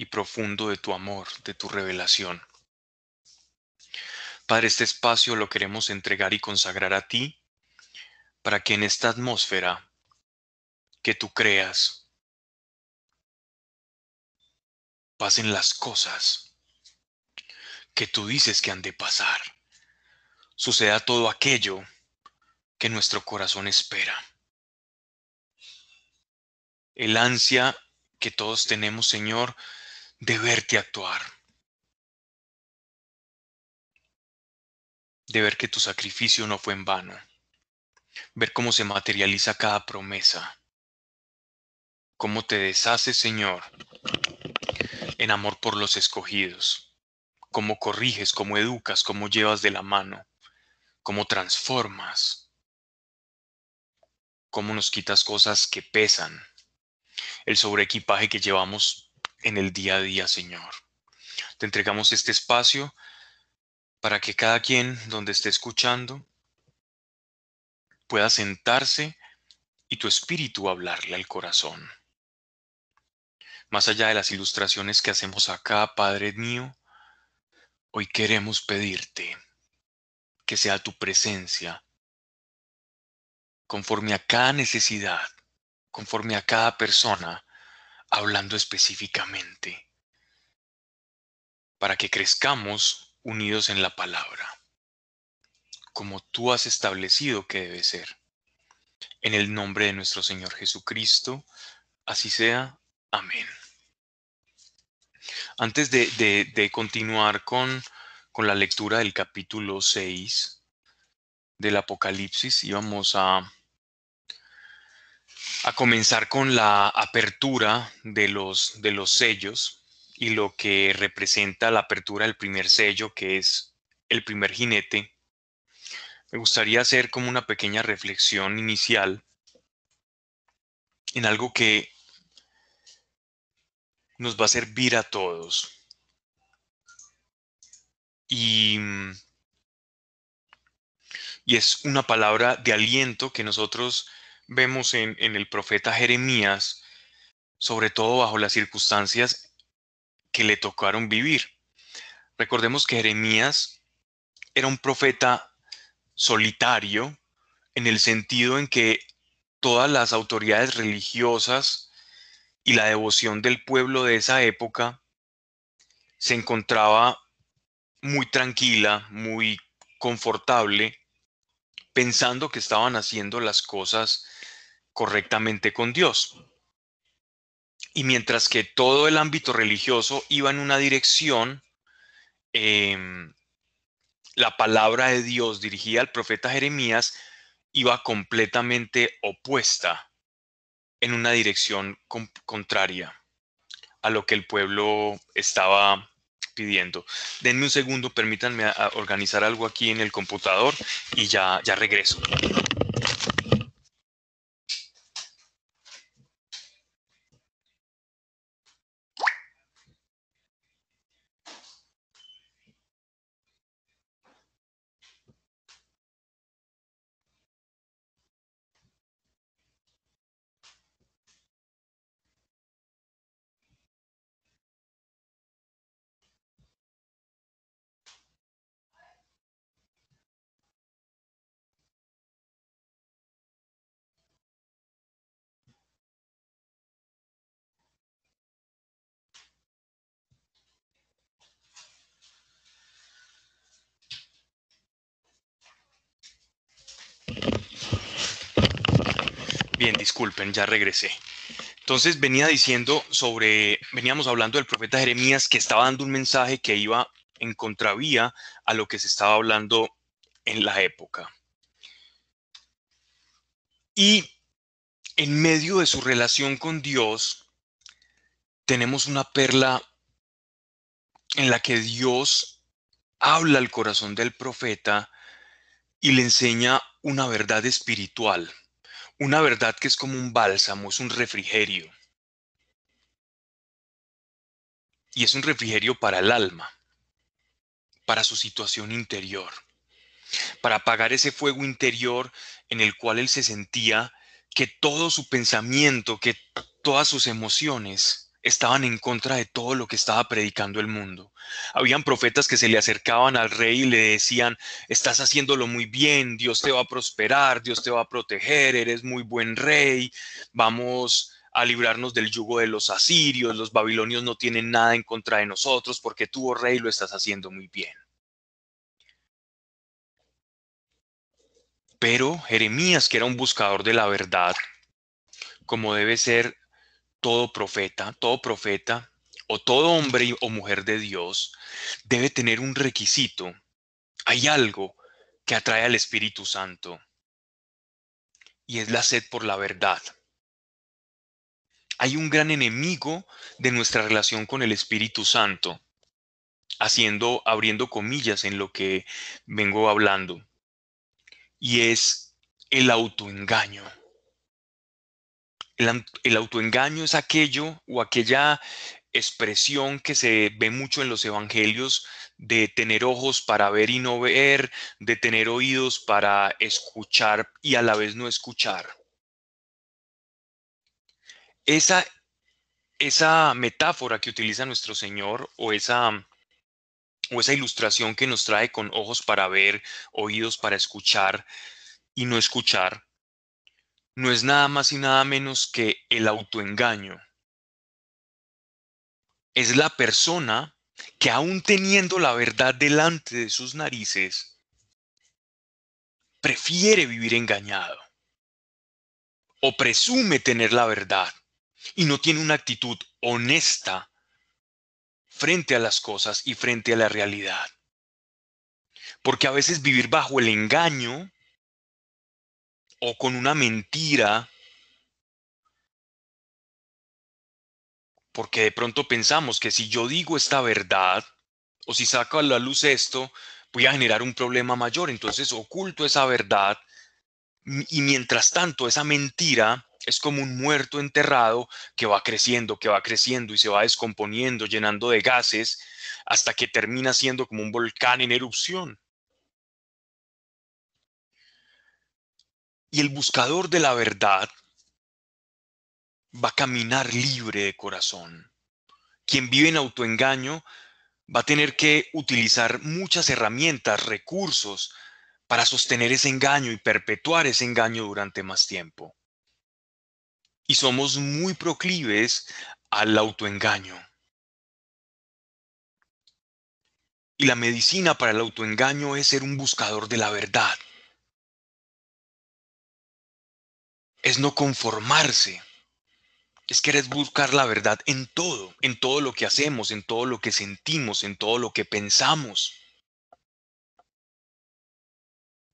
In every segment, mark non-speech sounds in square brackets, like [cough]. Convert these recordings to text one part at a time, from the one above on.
y profundo de tu amor, de tu revelación. Padre, este espacio lo queremos entregar y consagrar a ti para que en esta atmósfera que tú creas pasen las cosas que tú dices que han de pasar. Suceda todo aquello que nuestro corazón espera. El ansia que todos tenemos, Señor, de verte actuar. De ver que tu sacrificio no fue en vano. Ver cómo se materializa cada promesa. Cómo te deshaces, Señor, en amor por los escogidos. Cómo corriges, cómo educas, cómo llevas de la mano. Cómo transformas. Cómo nos quitas cosas que pesan. El sobreequipaje que llevamos en el día a día, Señor. Te entregamos este espacio para que cada quien donde esté escuchando pueda sentarse y tu espíritu hablarle al corazón. Más allá de las ilustraciones que hacemos acá, Padre mío, hoy queremos pedirte que sea tu presencia conforme a cada necesidad, conforme a cada persona, hablando específicamente, para que crezcamos unidos en la palabra, como tú has establecido que debe ser. En el nombre de nuestro Señor Jesucristo, así sea. Amén. Antes de, continuar con, con la lectura del capítulo 6 del Apocalipsis, íbamos a a comenzar con la apertura de los, de los sellos y lo que representa la apertura del primer sello, que es el primer jinete. Me gustaría hacer como una pequeña reflexión inicial en algo que nos va a servir a todos. Y, y es una palabra de aliento que nosotros vemos en, el profeta Jeremías, sobre todo bajo las circunstancias que le tocaron vivir. Recordemos que Jeremías era un profeta solitario en el sentido en que todas las autoridades religiosas y la devoción del pueblo de esa época se encontraba muy tranquila, muy confortable, pensando que estaban haciendo las cosas correctamente con Dios. Y mientras que todo el ámbito religioso iba en una dirección, em, la palabra de Dios dirigida al profeta Jeremías iba completamente opuesta en una dirección contraria a lo que el pueblo estaba pidiendo. Denme un segundo, permítanme organizar algo aquí en el computador y ya, ya regreso. Disculpen, ya regresé. Entonces venía diciendo sobre, veníamos hablando del profeta Jeremías que estaba dando un mensaje que iba en contravía a lo que se estaba hablando en la época. Y en medio de su relación con Dios, tenemos una perla en la que Dios habla al corazón del profeta y le enseña una verdad espiritual una verdad que es como un bálsamo, es un refrigerio. Y es un refrigerio para el alma, para su situación interior, para apagar ese fuego interior en el cual él se sentía que todo su pensamiento, que todas sus emociones estaban en contra de todo lo que estaba predicando el mundo. Habían profetas que se le acercaban al rey y le decían, estás haciéndolo muy bien, Dios te va a prosperar, Dios te va a proteger, eres muy buen rey, vamos a librarnos del yugo de los asirios, los babilonios no tienen nada en contra de nosotros porque tú, oh rey, lo estás haciendo muy bien. Pero Jeremías, que era un buscador de la verdad, como debe ser todo profeta, todo profeta o todo hombre o mujer de Dios, debe tener un requisito. Hay algo que atrae al Espíritu Santo y es la sed por la verdad hay un gran enemigo de nuestra relación con el Espíritu Santo, haciendo, abriendo comillas en lo que vengo hablando, y es el autoengaño. El, autoengaño es aquello o aquella expresión que se ve mucho en los evangelios de tener ojos para ver y no ver, de tener oídos para escuchar y a la vez no escuchar. Esa, esa metáfora que utiliza nuestro Señor o esa, o esa ilustración que nos trae con ojos para ver, oídos para escuchar y no escuchar, no es nada más y nada menos que el autoengaño. Es la persona que aún teniendo la verdad delante de sus narices, prefiere vivir engañado o presume tener la verdad y no tiene una actitud honesta frente a las cosas y frente a la realidad. Porque a veces vivir bajo el engaño o con una mentira, porque de pronto pensamos que si yo digo esta verdad, o si saco a la luz esto, voy a generar un problema mayor, entonces oculto esa verdad y mientras tanto esa mentira es como un muerto enterrado que va creciendo, que va creciendo y se va descomponiendo, llenando de gases, hasta que termina siendo como un volcán en erupción. Y el buscador de la verdad va a caminar libre de corazón. Quien vive en autoengaño va a tener que utilizar muchas herramientas, recursos, para sostener ese engaño y perpetuar ese engaño durante más tiempo y somos muy proclives al autoengaño. Y la medicina para el autoengaño es ser un buscador de la verdad. Es no conformarse. Es querer buscar la verdad en todo, en todo lo que hacemos, en todo lo que sentimos, en todo lo que pensamos.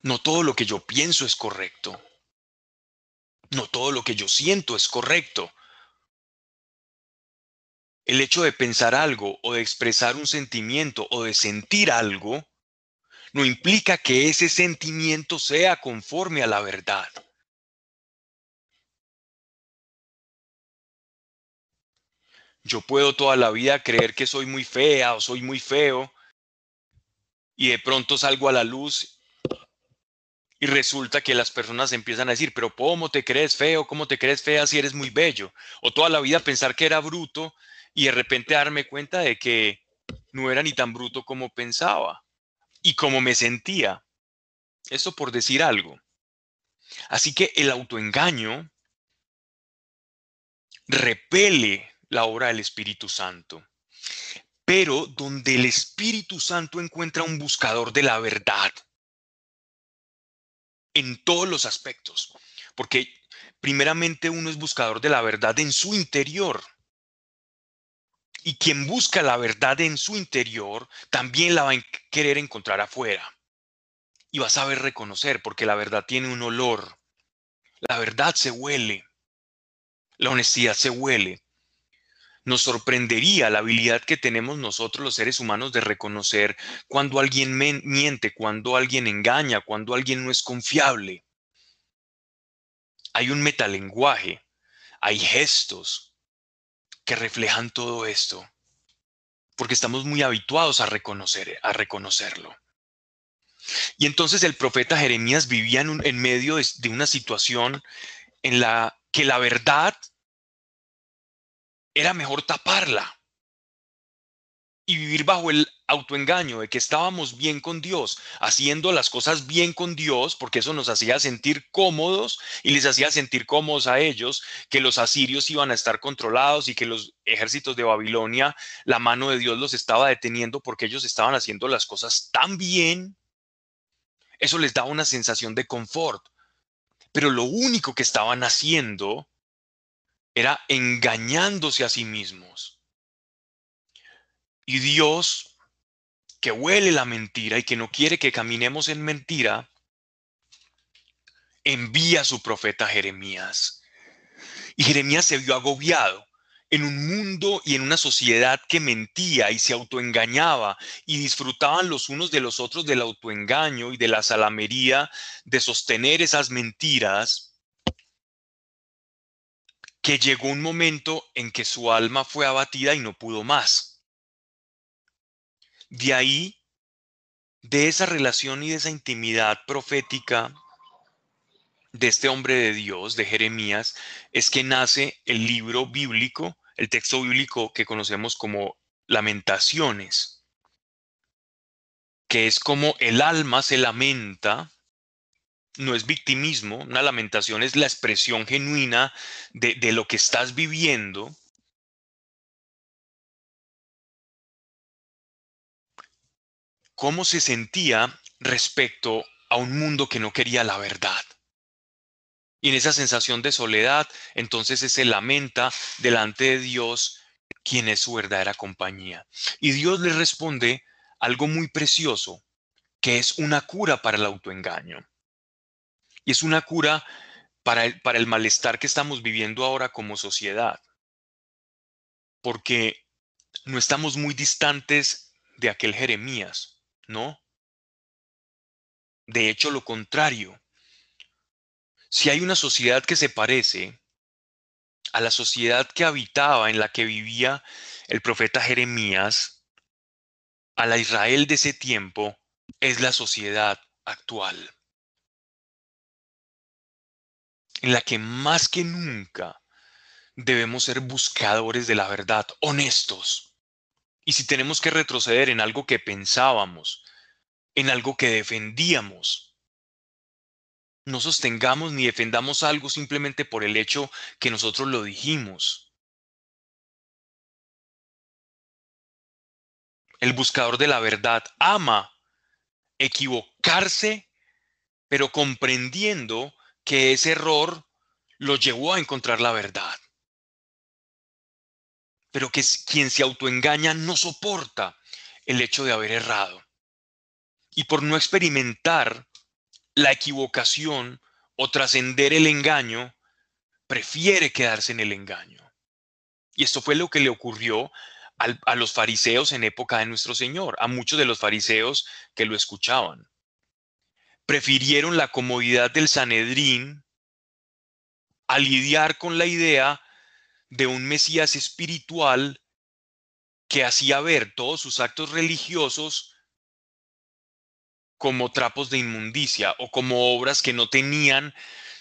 No todo lo que yo pienso es correcto. No todo lo que yo siento es correcto. El hecho de pensar algo o de expresar un sentimiento o de sentir algo no implica que ese sentimiento sea conforme a la verdad. Yo puedo toda la vida creer que soy muy fea o soy muy feo y de pronto salgo a la luz y resulta que las personas empiezan a decir, pero ¿cómo te crees feo? ¿Cómo te crees fea si eres muy bello? O toda la vida pensar que era bruto y de repente darme cuenta de que no era ni tan bruto como pensaba y como me sentía. Eso por decir algo. Así que el autoengaño repele la obra del Espíritu Santo. Pero donde el Espíritu Santo encuentra un buscador de la verdad, en todos los aspectos, porque primeramente uno es buscador de la verdad en su interior. Y quien busca la verdad en su interior también la va a querer encontrar afuera. Y va a saber reconocer, porque la verdad tiene un olor. La verdad se huele. La honestidad se huele. Nos sorprendería la habilidad que tenemos nosotros los seres humanos de reconocer cuando alguien miente, cuando alguien engaña, cuando alguien no es confiable. Hay un metalenguaje, hay gestos que reflejan todo esto, porque estamos muy habituados a reconocer, a reconocerlo. Y entonces el profeta Jeremías vivía en, en medio de una situación en la que la verdad era mejor taparla y vivir bajo el autoengaño de que estábamos bien con Dios, haciendo las cosas bien con Dios, porque eso nos hacía sentir cómodos y les hacía sentir cómodos a ellos, que los asirios iban a estar controlados y que los ejércitos de Babilonia, la mano de Dios los estaba deteniendo porque ellos estaban haciendo las cosas tan bien. Eso les daba una sensación de confort. Pero lo único que estaban haciendo era engañándose a sí mismos. Y Dios, que huele la mentira y que no quiere que caminemos en mentira, envía a su profeta Jeremías. Y Jeremías se vio agobiado en un mundo y en una sociedad que mentía y se autoengañaba y disfrutaban los unos de los otros del autoengaño y de la salamería de sostener esas mentiras, que llegó un momento en que su alma fue abatida y no pudo más. De ahí, de esa relación y de esa intimidad profética de este hombre de Dios, de Jeremías, es que nace el libro bíblico, el texto bíblico que conocemos como lamentaciones, que es como el alma se lamenta, no es victimismo, una lamentación es la expresión genuina de, lo que estás viviendo cómo se sentía respecto a un mundo que no quería la verdad. Y en esa sensación de soledad, entonces se lamenta delante de Dios, quien es su verdadera compañía. Y Dios le responde algo muy precioso, que es una cura para el autoengaño. Y es una cura para el, para el malestar que estamos viviendo ahora como sociedad. Porque no estamos muy distantes de aquel Jeremías. No. De hecho, lo contrario. Si hay una sociedad que se parece a la sociedad que habitaba, en la que vivía el profeta Jeremías, a la Israel de ese tiempo, es la sociedad actual, en la que más que nunca debemos ser buscadores de la verdad, honestos, y si tenemos que retroceder en algo que pensábamos, en algo que defendíamos, no sostengamos ni defendamos algo simplemente por el hecho que nosotros lo dijimos. El buscador de la verdad ama equivocarse, pero comprendiendo que ese error lo llevó a encontrar la verdad pero que quien se autoengaña no soporta el hecho de haber errado. Y por no experimentar la equivocación o trascender el engaño, prefiere quedarse en el engaño. Y esto fue lo que le ocurrió a los fariseos en época de nuestro Señor, a muchos de los fariseos que lo escuchaban. Prefirieron la comodidad del Sanedrín a lidiar con la idea de un Mesías espiritual que hacía ver todos sus actos religiosos como trapos de inmundicia o como obras que no tenían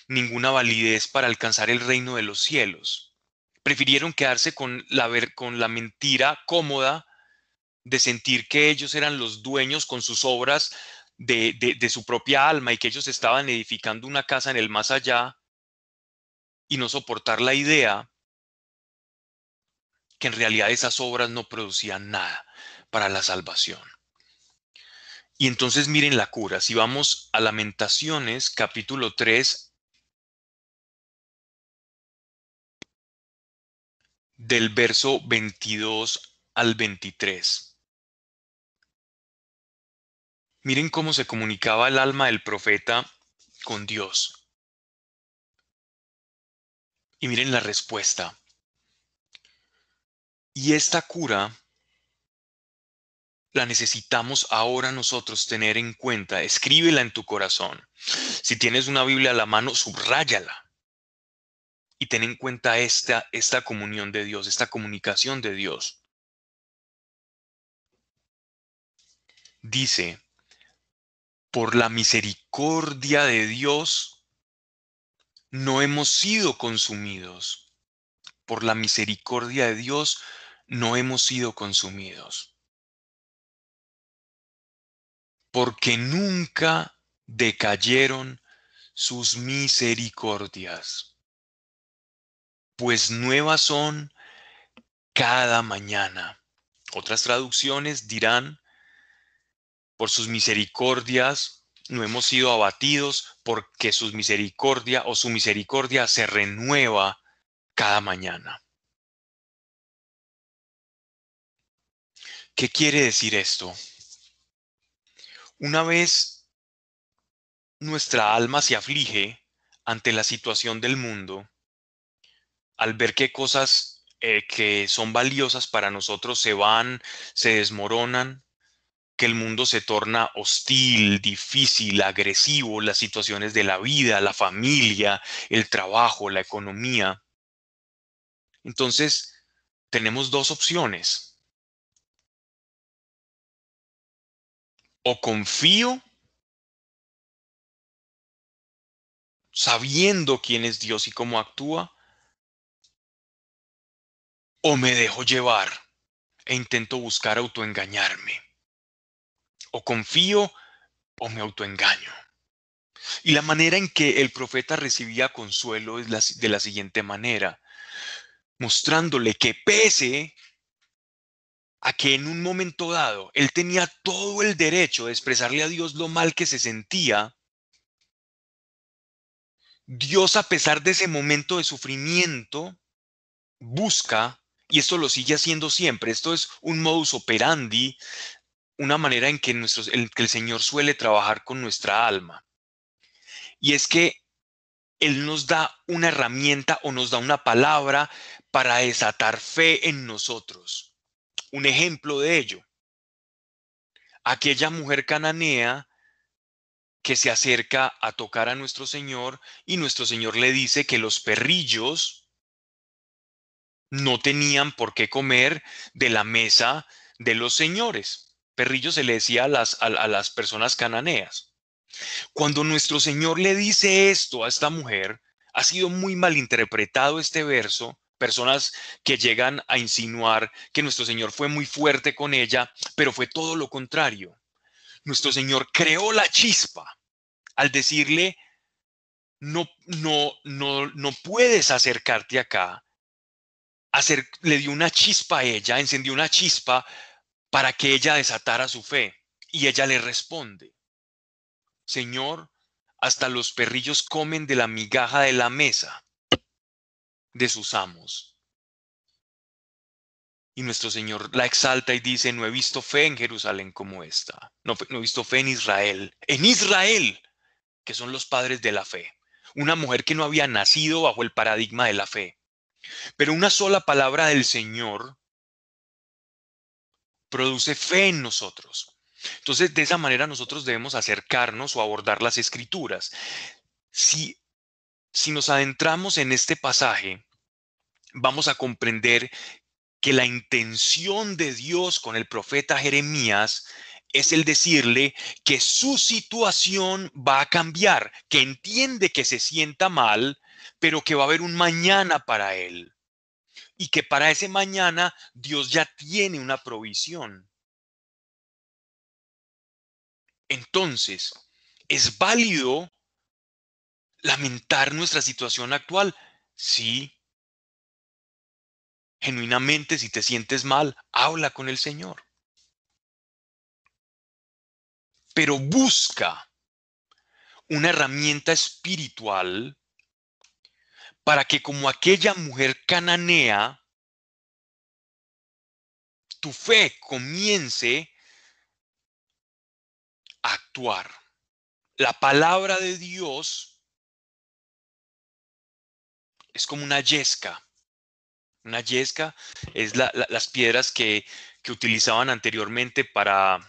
ninguna validez para alcanzar el reino de los cielos. Prefirieron quedarse con la, con la mentira cómoda de sentir que ellos eran los dueños con sus obras de, de su propia alma y que ellos estaban edificando una casa en el más allá y no soportar la idea que en realidad esas obras no producían nada para la salvación. Y entonces miren la cura. Si vamos a Lamentaciones capítulo 3, del verso 22 al 23. Miren cómo se comunicaba el alma del profeta con Dios. Y miren la respuesta. Y esta cura la necesitamos ahora nosotros tener en cuenta. Escríbela en tu corazón. Si tienes una Biblia a la mano, subráyala. Y ten en cuenta esta, esta comunión de Dios, esta comunicación de Dios. Dice, por la misericordia de Dios, no hemos sido consumidos por la misericordia de Dios, no hemos sido consumidos. Porque nunca decayeron sus misericordias, pues nuevas son cada mañana. Otras traducciones dirán, por sus misericordias no hemos sido abatidos, porque sus misericordia o su misericordia se renueva cada mañana. ¿Qué quiere decir esto? Una vez nuestra alma se aflige ante la situación del mundo, al ver qué cosas eh, que son valiosas para nosotros se van, se desmoronan, que el mundo se torna hostil, difícil, agresivo, las situaciones de la vida, la familia, el trabajo, la economía. Entonces, tenemos dos opciones. O confío sabiendo quién es Dios y cómo actúa, o me dejo llevar e intento buscar autoengañarme. O confío o me autoengaño. Y la manera en que el profeta recibía consuelo es de la siguiente manera mostrándole que pese a que en un momento dado él tenía todo el derecho de expresarle a Dios lo mal que se sentía, Dios a pesar de ese momento de sufrimiento busca, y esto lo sigue haciendo siempre, esto es un modus operandi, una manera en que, en que el Señor suele trabajar con nuestra alma. Y es que Él nos da una herramienta o nos da una palabra para desatar fe en nosotros. Un ejemplo de ello, aquella mujer cananea que se acerca a tocar a nuestro Señor y nuestro Señor le dice que los perrillos no tenían por qué comer de la mesa de los señores. Perrillos se le decía a las, a las personas cananeas. Cuando nuestro Señor le dice esto a esta mujer, ha sido muy mal interpretado este verso personas que llegan a insinuar que nuestro Señor fue muy fuerte con ella, pero fue todo lo contrario. Nuestro Señor creó la chispa al decirle, no, no, no, no puedes acercarte acá. Le dio una chispa a ella, encendió una chispa para que ella desatara su fe. Y ella le responde, Señor, hasta los perrillos comen de la migaja de la mesa de sus amos. Y nuestro Señor la exalta y dice, no he visto fe en Jerusalén como esta, no, no he visto fe en Israel, en Israel, que son los padres de la fe, una mujer que no había nacido bajo el paradigma de la fe. Pero una sola palabra del Señor produce fe en nosotros. Entonces, de esa manera nosotros debemos acercarnos o abordar las escrituras. Si, si nos adentramos en este pasaje, vamos a comprender que la intención de Dios con el profeta Jeremías es el decirle que su situación va a cambiar, que entiende que se sienta mal, pero que va a haber un mañana para él. Y que para ese mañana Dios ya tiene una provisión. Entonces, ¿es válido lamentar nuestra situación actual? Sí, genuinamente, si te sientes mal, habla con el Señor. Pero busca una herramienta espiritual para que como aquella mujer cananea, tu fe comience a actuar. La palabra de Dios es como una yesca una yesca es las piedras que, que utilizaban anteriormente para,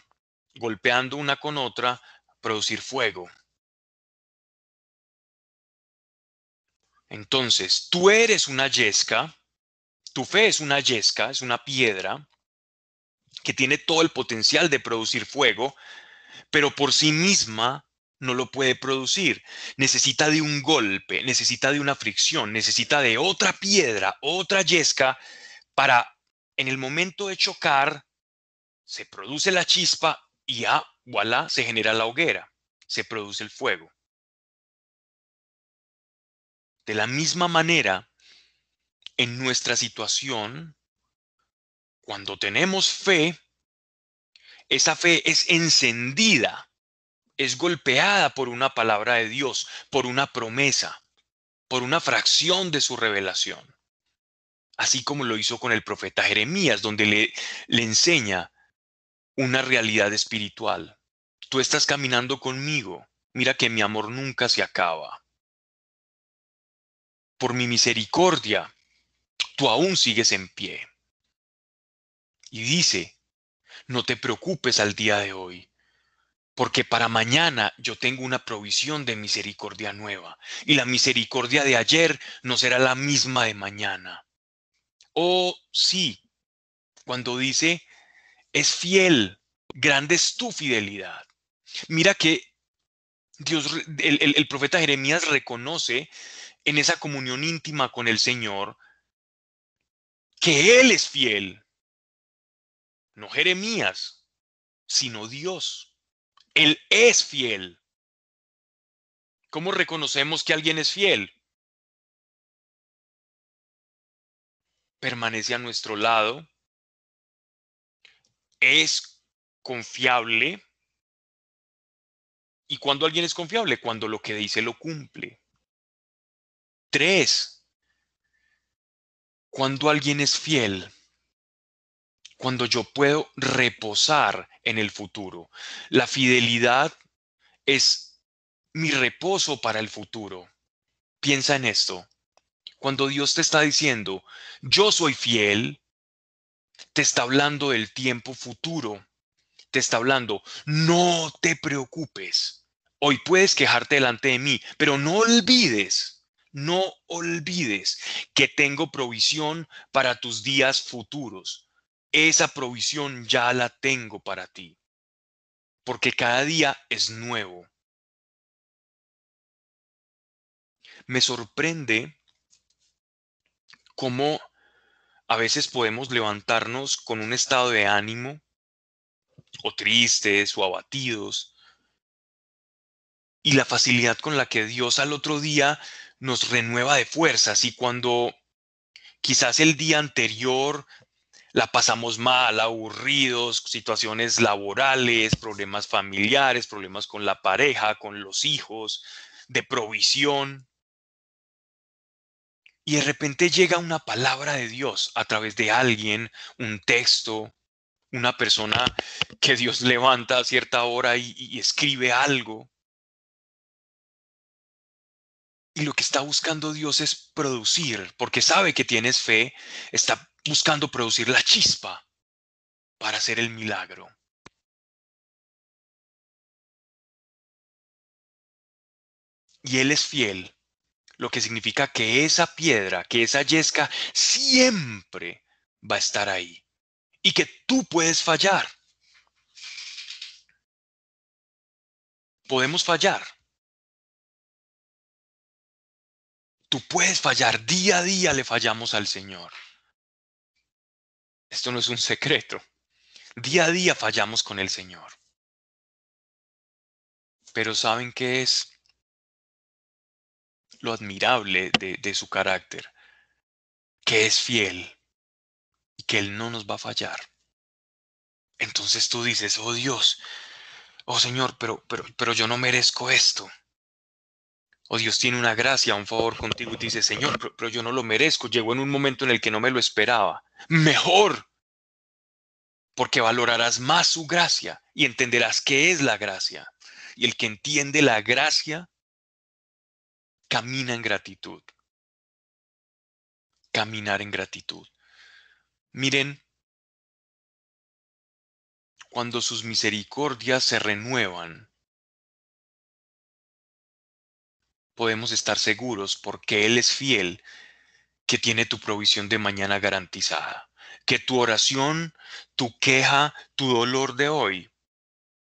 golpeando una con otra, producir fuego. Entonces, tú eres una yesca, tu fe es una yesca, es una piedra que tiene todo el potencial de producir fuego, pero por sí misma no lo puede producir. Necesita de un golpe, necesita de una fricción, necesita de otra piedra, otra yesca para, en el momento de chocar, se produce la chispa y ya, voilà, se genera la hoguera, se produce el fuego. De la misma manera, en nuestra situación, cuando tenemos fe, esa fe es encendida, es golpeada por una palabra de Dios, por una promesa, por una fracción de su revelación. Así como lo hizo con el profeta Jeremías, donde le, le enseña una realidad espiritual. Tú estás caminando conmigo, mira que mi amor nunca se acaba. Por mi misericordia, tú aún sigues en pie. Y dice, no te preocupes al día de hoy, porque para mañana yo tengo una provisión de misericordia nueva, y la misericordia de ayer no será la misma de mañana. Oh, sí, cuando dice, es fiel, grande es tu fidelidad. Mira que Dios, el, el profeta Jeremías reconoce en esa comunión íntima con el Señor que Él es fiel. No Jeremías, sino Dios. Él es fiel. ¿Cómo reconocemos que alguien es fiel? Permanece a nuestro lado. Es confiable. ¿Y cuando alguien es confiable? Cuando lo que dice lo cumple. Tres, cuando alguien es fiel, cuando yo puedo reposar en el futuro. La fidelidad es mi reposo para el futuro. Piensa en esto. Cuando Dios te está diciendo, yo soy fiel, te está hablando del tiempo futuro. Te está hablando, no te preocupes. Hoy puedes quejarte delante de mí, pero no olvides no olvides que tengo provisión para tus días futuros. Esa provisión ya la tengo para ti, porque cada día es nuevo. Me sorprende cómo a veces podemos levantarnos con un estado de ánimo, o tristes, o abatidos, y la facilidad con la que Dios al otro día nos renueva de fuerzas y cuando quizás el día anterior la pasamos mal, aburridos, situaciones laborales, problemas familiares, problemas con la pareja, con los hijos, de provisión. Y de repente llega una palabra de Dios a través de alguien, un texto, una persona que Dios levanta a cierta hora y, y escribe algo. Y lo que está buscando Dios es producir, porque sabe que tienes fe, está buscando producir la chispa para hacer el milagro. Y Él es fiel, lo que significa que esa piedra, que esa yesca siempre va a estar ahí. Y que tú puedes fallar. Podemos fallar. Tú puedes fallar, día a día le fallamos al Señor. Esto no es un secreto. Día a día fallamos con el Señor. Pero ¿saben qué es lo admirable de, de su carácter? Que es fiel y que Él no nos va a fallar. Entonces tú dices, oh Dios, oh Señor, pero, pero, pero yo no merezco esto. O Dios tiene una gracia, un favor contigo y dice, Señor, pero, yo no lo merezco. Llegó en un momento en el que no me lo esperaba. Mejor, porque valorarás más su gracia y entenderás qué es la gracia. Y el que entiende la gracia, camina en gratitud. Caminar en gratitud. Miren, cuando sus misericordias se renuevan, podemos estar seguros porque Él es fiel, que tiene tu provisión de mañana garantizada, que tu oración, tu queja, tu dolor de hoy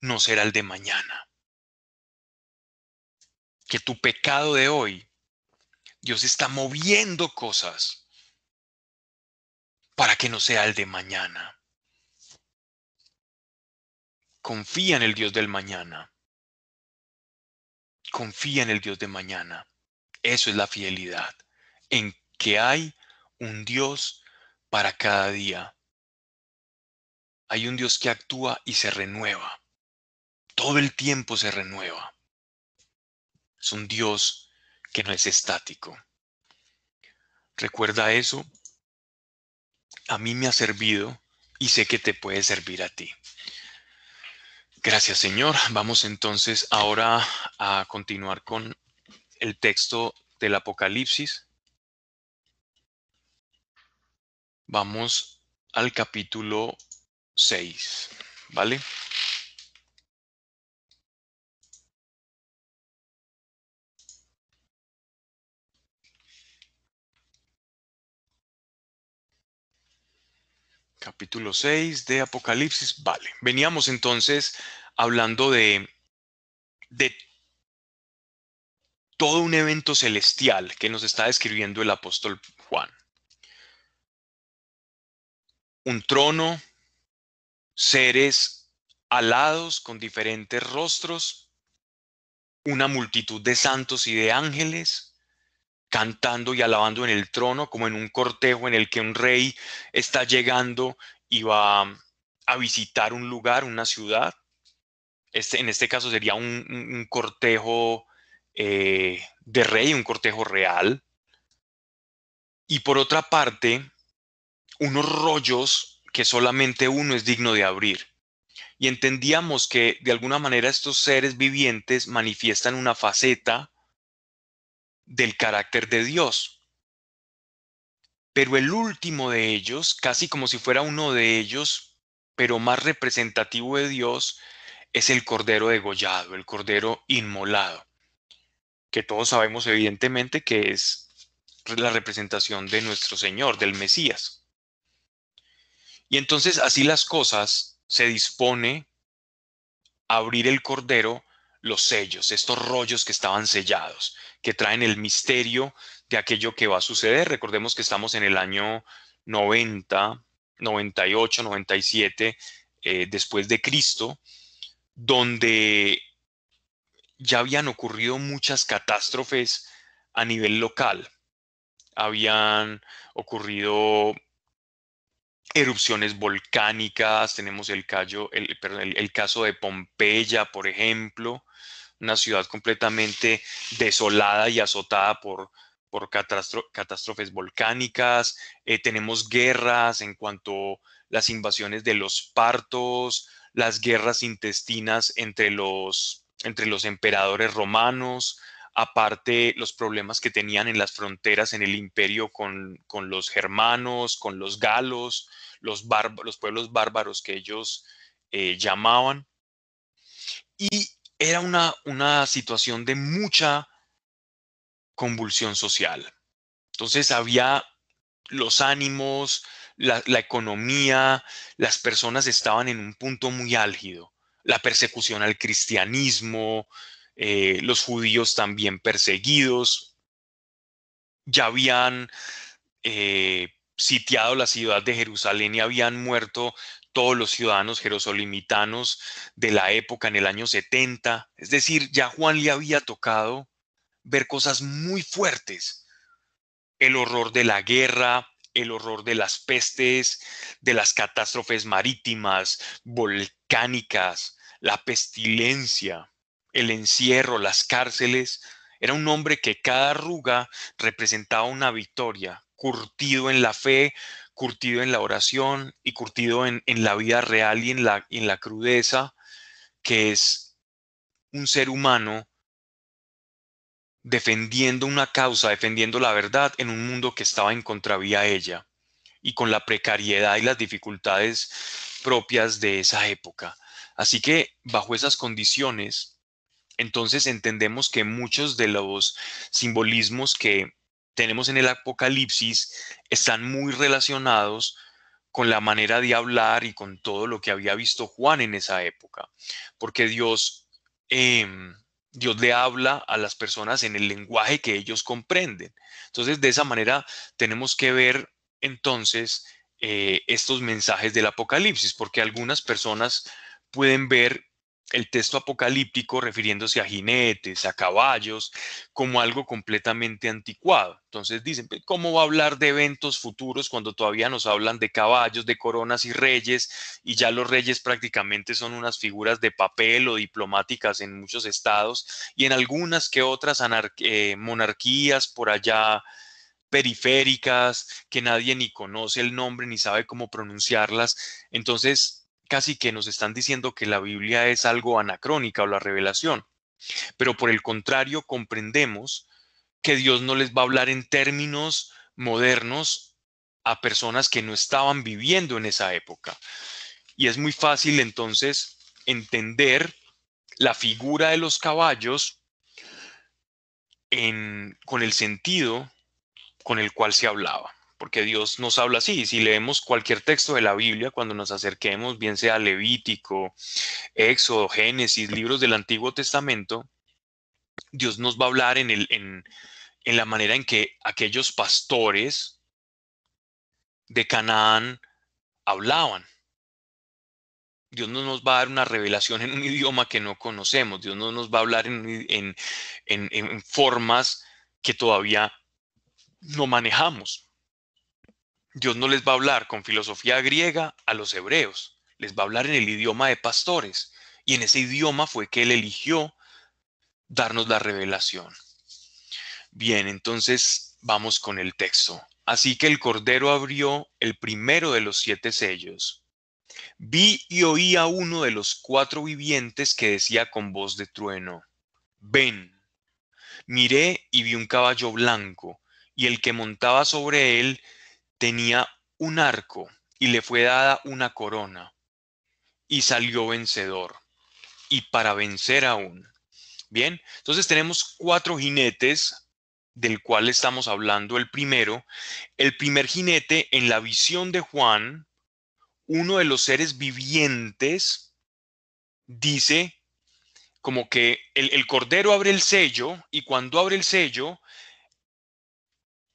no será el de mañana. que tu pecado de hoy, Dios está moviendo cosas para que no sea el de mañana. Confía en el Dios del mañana. Confía en el Dios de mañana. Eso es la fidelidad, en que hay un Dios para cada día. Hay un Dios que actúa y se renueva. Todo el tiempo se renueva. Es un Dios que no es estático. Recuerda eso. A mí me ha servido y sé que te puede servir a ti. Gracias Señor. Vamos entonces ahora a continuar con el texto del Apocalipsis. Vamos al capítulo 6, ¿vale? Capítulo 6 de Apocalipsis. Vale. Veníamos entonces hablando de, de todo un evento celestial que nos está describiendo el apóstol Juan. Un trono, seres alados con diferentes rostros, una multitud de santos y de ángeles, cantando y alabando en el trono, como en un cortejo en el que un rey está llegando y va a visitar un lugar, una ciudad. Este, en este caso sería un, cortejo eh, de rey, un cortejo real. Y por otra parte, unos rollos que solamente uno es digno de abrir. Y entendíamos que de alguna manera estos seres vivientes manifiestan una faceta del carácter de Dios. Pero el último de ellos, casi como si fuera uno de ellos, pero más representativo de Dios, es el cordero degollado, el cordero inmolado, que todos sabemos evidentemente que es la representación de nuestro Señor, del Mesías. Y entonces así las cosas se dispone a abrir el cordero los sellos, estos rollos que estaban sellados, que traen el misterio de aquello que va a suceder. Recordemos que estamos en el año 90, 98, 97 después de Cristo, donde ya habían ocurrido muchas catástrofes a nivel local. Habían ocurrido erupciones volcánicas, tenemos el, caso de Pompeya, por ejemplo, una ciudad completamente desolada y azotada por, por catástrofes volcánicas, eh, tenemos guerras en cuanto a las invasiones de los partos, las guerras intestinas entre los, entre los emperadores romanos, aparte los problemas que tenían en las fronteras en el imperio con, los germanos, con los galos, los, los pueblos bárbaros que ellos eh, llamaban. Y era una, una situación de mucha convulsión social. Entonces había los ánimos, la, economía, las personas estaban en un punto muy álgido. La persecución al cristianismo, eh, los judíos también perseguidos, ya habían eh, sitiado la ciudad de Jerusalén y habían muerto todos los ciudadanos jerosolimitanos de la época en el año 70. Es decir, ya Juan le había tocado ver cosas muy fuertes. El horror de la guerra, el horror de las pestes, de las catástrofes marítimas, volcánicas, la pestilencia el encierro, las cárceles. Era un hombre que cada arruga representaba una victoria, curtido en la fe, curtido en la oración y curtido en, la vida real y en la, en la crudeza, que es un ser humano defendiendo una causa, defendiendo la verdad en un mundo que estaba en contravía a ella y con la precariedad y las dificultades propias de esa época. Así que bajo esas condiciones, entonces entendemos que muchos de los simbolismos que tenemos en el Apocalipsis están muy relacionados con la manera de hablar y con todo lo que había visto Juan en esa época, porque Dios em, Dios le habla a las personas en el lenguaje que ellos comprenden. Entonces, de esa manera tenemos que ver entonces eh, estos mensajes del Apocalipsis, porque algunas personas pueden ver el texto apocalíptico refiriéndose a jinetes, a caballos, como algo completamente anticuado. Entonces dicen, ¿cómo va a hablar de eventos futuros cuando todavía nos hablan de caballos, de coronas y reyes? Y ya los reyes prácticamente son unas figuras de papel o diplomáticas en muchos estados y en algunas que otras eh, monarquías por allá periféricas que nadie ni conoce el nombre ni sabe cómo pronunciarlas. Entonces, casi que nos están diciendo que la Biblia es algo anacrónica o la revelación. Pero por el contrario, comprendemos que Dios no les va a hablar en términos modernos a personas que no estaban viviendo en esa época. Y es muy fácil entonces entender la figura de los caballos con el sentido con el cual se hablaba porque Dios nos habla así. Si leemos cualquier texto de la Biblia, cuando nos acerquemos, bien sea Levítico, Éxodo, Génesis, libros del Antiguo Testamento, Dios nos va a hablar en, la manera en que aquellos pastores de Canaán hablaban. Dios no nos va a dar una revelación en un idioma que no conocemos. Dios no nos va a hablar en formas que todavía no manejamos. Dios no les va a hablar con filosofía griega a los hebreos, les va a hablar en el idioma de pastores. Y en ese idioma fue que Él eligió darnos la revelación. Bien, entonces vamos con el texto. Así que el Cordero abrió el primero de los siete sellos. Vi y oí a uno de los cuatro vivientes que decía con voz de trueno, ven. Miré y vi un caballo blanco, y el que montaba sobre él tenía un arco y le fue dada una corona y salió vencedor y para vencer aún. Bien, entonces tenemos cuatro jinetes del cual estamos hablando. El primero, el primer jinete en la visión de Juan, uno de los seres vivientes, dice como que el, el cordero abre el sello y cuando abre el sello,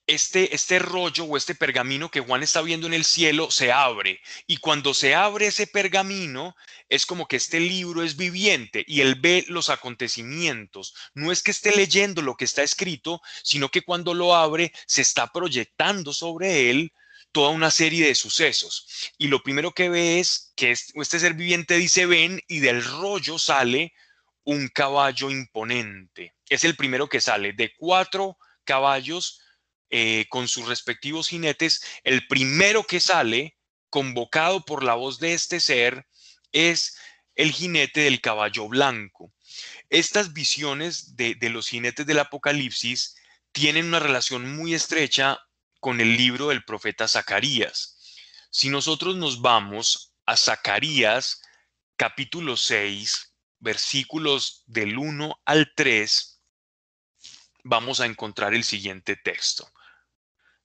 este, este rollo o este pergamino que Juan está viendo en el cielo se abre. Y cuando se abre ese pergamino, es como que este libro es viviente y él ve los acontecimientos. No es que esté leyendo lo que está escrito, sino que cuando lo abre, se está proyectando sobre él toda una serie de sucesos. Y lo primero que ve es que este ser viviente dice ven y del rollo sale un caballo imponente. Es el primero que sale de cuatro caballos eh, con sus respectivos jinetes, el primero que sale, convocado por la voz de este ser, es el jinete del caballo blanco. Estas visiones de, de los jinetes del Apocalipsis tienen una relación muy estrecha con el libro del profeta Zacarías. Si nosotros nos vamos a Zacarías capítulo 6, versículos del 1 al 3, vamos a encontrar el siguiente texto.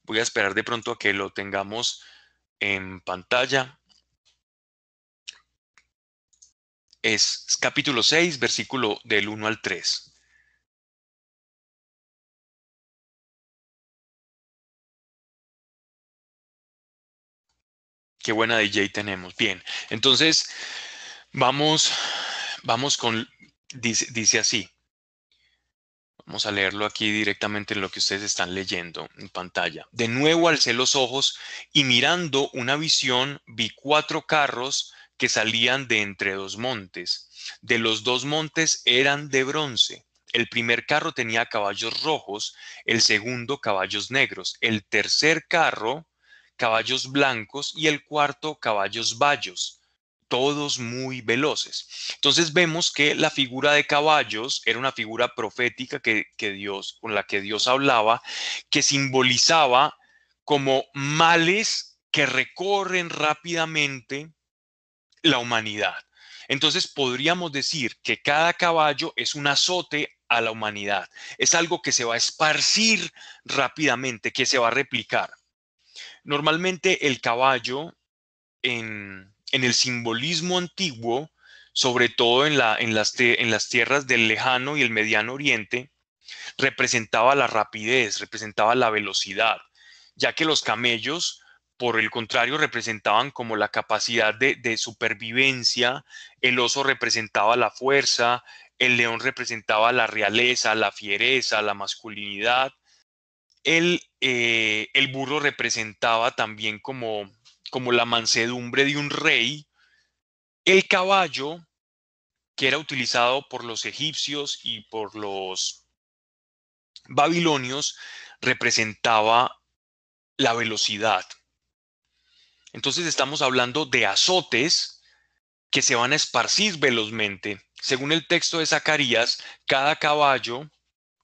Voy a esperar de pronto a que lo tengamos en pantalla. Es capítulo 6, versículo del 1 al 3. Qué buena DJ tenemos. Bien, entonces vamos, vamos con, dice, dice así. Vamos a leerlo aquí directamente en lo que ustedes están leyendo en pantalla. De nuevo alcé los ojos y mirando una visión vi cuatro carros que salían de entre dos montes. De los dos montes eran de bronce. El primer carro tenía caballos rojos, el segundo caballos negros, el tercer carro caballos blancos y el cuarto caballos bayos todos muy veloces. Entonces vemos que la figura de caballos era una figura profética que, Dios, con la que Dios hablaba, que simbolizaba como males que recorren rápidamente la humanidad. Entonces podríamos decir que cada caballo es un azote a la humanidad. Es algo que se va a esparcir rápidamente, que se va a replicar. Normalmente el caballo en, en el simbolismo antiguo sobre todo en, la, en, las, tierras del lejano y el mediano oriente, representaba la rapidez, representaba la velocidad, ya que los camellos, por el contrario, representaban como la capacidad de, de supervivencia, el oso representaba la fuerza, el león representaba la realeza, la fiereza, la masculinidad, el, eh, el burro representaba también como, como la mansedumbre de un rey, el caballo, que era utilizado por los egipcios y por los babilonios, representaba la velocidad. Entonces estamos hablando de azotes que se van a esparcir velozmente. Según el texto de Zacarías, cada caballo,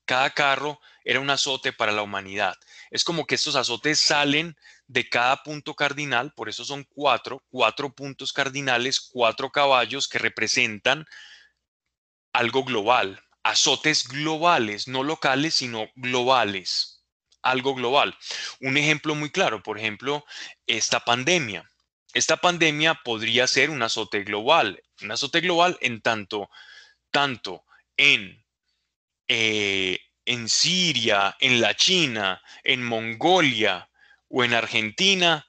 cada carro era un azote para la humanidad. Es como que estos azotes salen de cada punto cardinal, por eso son cuatro, cuatro puntos cardinales, cuatro caballos que representan algo global, azotes globales, no locales, sino globales, algo global. Un ejemplo muy claro, por ejemplo, esta pandemia. Esta pandemia podría ser un azote global, un azote global en tanto, tanto en, eh, en Siria, en la China, en Mongolia o en Argentina,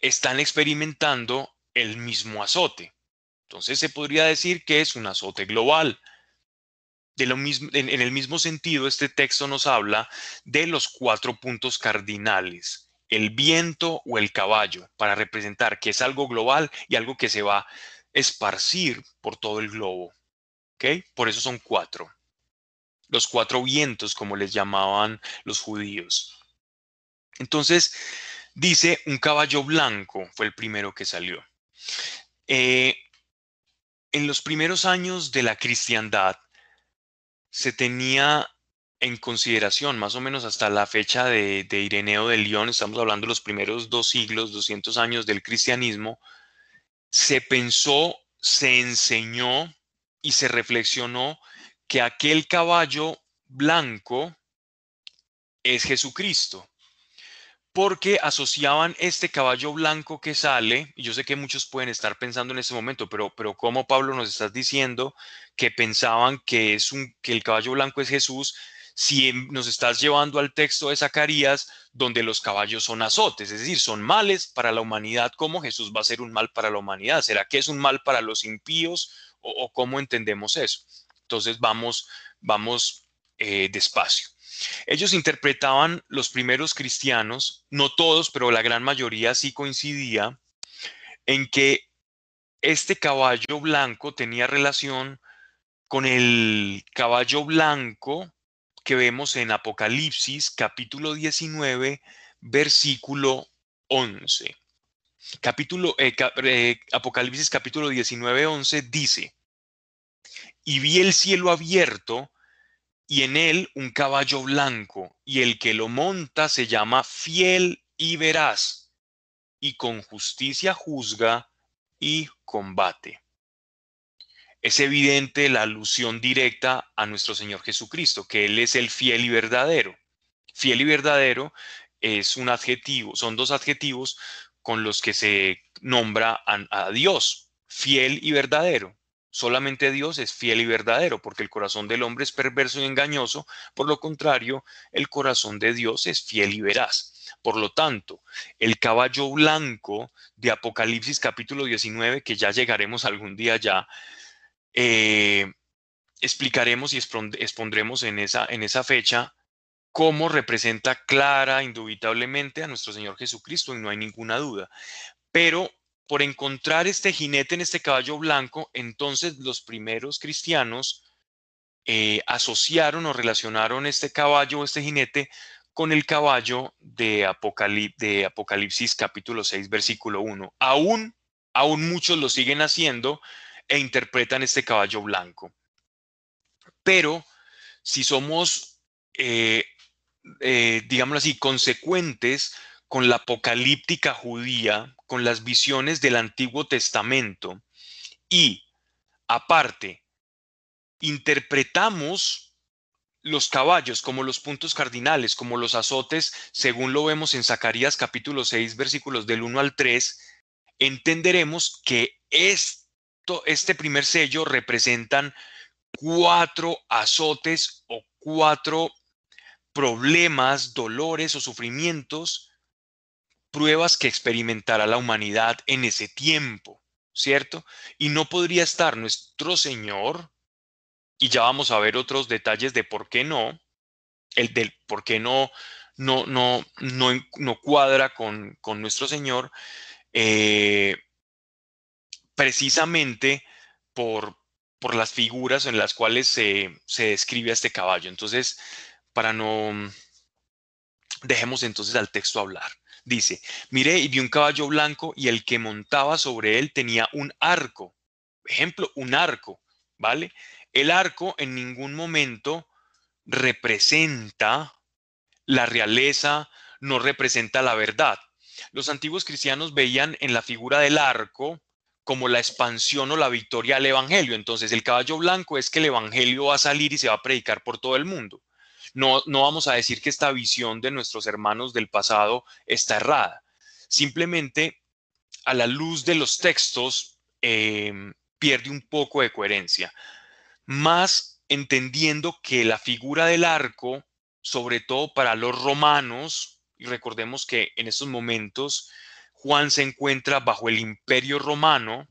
están experimentando el mismo azote. Entonces se podría decir que es un azote global. En el mismo sentido, este texto nos habla de los cuatro puntos cardinales el viento o el caballo, para representar que es algo global y algo que se va a esparcir por todo el globo. Por eso son cuatro. Los cuatro vientos, como les llamaban los judíos. Entonces, dice un caballo blanco, fue el primero que salió. Eh, en los primeros años de la cristiandad, se tenía en consideración, más o menos hasta la fecha de, Ireneo de León, estamos hablando de los primeros dos siglos, 200 años del cristianismo, se pensó, se enseñó y se reflexionó que aquel caballo blanco es Jesucristo porque asociaban este caballo blanco que sale, y yo sé que muchos pueden estar pensando en ese momento, pero, pero ¿cómo Pablo nos estás diciendo que pensaban que, es un, que el caballo blanco es Jesús si nos estás llevando al texto de Zacarías, donde los caballos son azotes, es decir, son males para la humanidad, ¿cómo Jesús va a ser un mal para la humanidad? ¿Será que es un mal para los impíos o, cómo entendemos eso? Entonces vamos, vamos eh, despacio. Ellos interpretaban los primeros cristianos, no todos, pero la gran mayoría sí coincidía, en que este caballo blanco tenía relación con el caballo blanco que vemos en Apocalipsis capítulo 19, versículo 11. Capítulo, eh, eh, Apocalipsis capítulo 19, 11 dice, y vi el cielo abierto y en él un caballo blanco, y el que lo monta se llama fiel y veraz, y con justicia juzga y combate es evidente la alusión directa a nuestro Señor Jesucristo, que Él es el fiel y verdadero. Fiel y verdadero es un adjetivo, son dos adjetivos con los que se nombra a, Dios, fiel y verdadero. Solamente Dios es fiel y verdadero, porque el corazón del hombre es perverso y engañoso, por lo contrario, el corazón de Dios es fiel y veraz. Por lo tanto, el caballo blanco de Apocalipsis capítulo 19, que ya llegaremos algún día ya, eh, explicaremos y expondremos en esa, en esa fecha cómo representa clara, indubitablemente a nuestro Señor Jesucristo, y no hay ninguna duda. Pero por encontrar este jinete en este caballo blanco, entonces los primeros cristianos eh, asociaron o relacionaron este caballo o este jinete con el caballo de, Apocalipsis capítulo 6, versículo 1. Aún, aún muchos lo siguen haciendo, e interpretan este caballo blanco. Pero si somos, eh, eh, digámoslo así, consecuentes con la apocalíptica judía, con las visiones del Antiguo Testamento, y aparte, interpretamos los caballos como los puntos cardinales, como los azotes, según lo vemos en Zacarías capítulo 6, versículos del 1 al 3, entenderemos que es este primer sello representan cuatro azotes o cuatro problemas, dolores o sufrimientos, pruebas que experimentará la humanidad en ese tiempo, ¿cierto? Y no podría estar nuestro Señor, y ya vamos a ver otros detalles de por qué no, el del por qué no, no, no, no, no cuadra con, con nuestro Señor, eh, precisamente por, por las figuras en las cuales se, se describe a este caballo. Entonces, para no... Dejemos entonces al texto hablar. Dice, miré y vi un caballo blanco y el que montaba sobre él tenía un arco. Ejemplo, un arco, ¿vale? El arco en ningún momento representa la realeza, no representa la verdad. Los antiguos cristianos veían en la figura del arco como la expansión o la victoria al Evangelio. Entonces el caballo blanco es que el Evangelio va a salir y se va a predicar por todo el mundo. No, no vamos a decir que esta visión de nuestros hermanos del pasado está errada. Simplemente a la luz de los textos em, pierde un poco de coherencia. Más entendiendo que la figura del arco, sobre todo para los romanos, y recordemos que en estos momentos Juan se encuentra bajo el imperio romano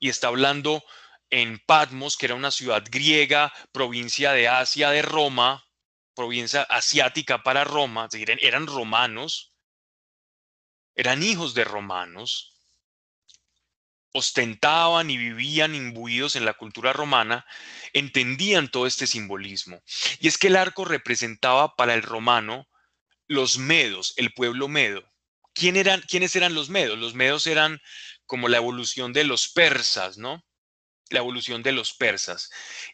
y está hablando en Patmos, que era una ciudad griega, provincia de Asia de Roma, provincia asiática para Roma, eran romanos, eran hijos de romanos, ostentaban y vivían imbuidos en la cultura romana, entendían todo este simbolismo. Y es que el arco representaba para el romano los medos, el pueblo medo. ¿Quién eran, ¿Quiénes eran los medos? Los medos eran como la evolución de los persas, ¿no? La evolución de los persas.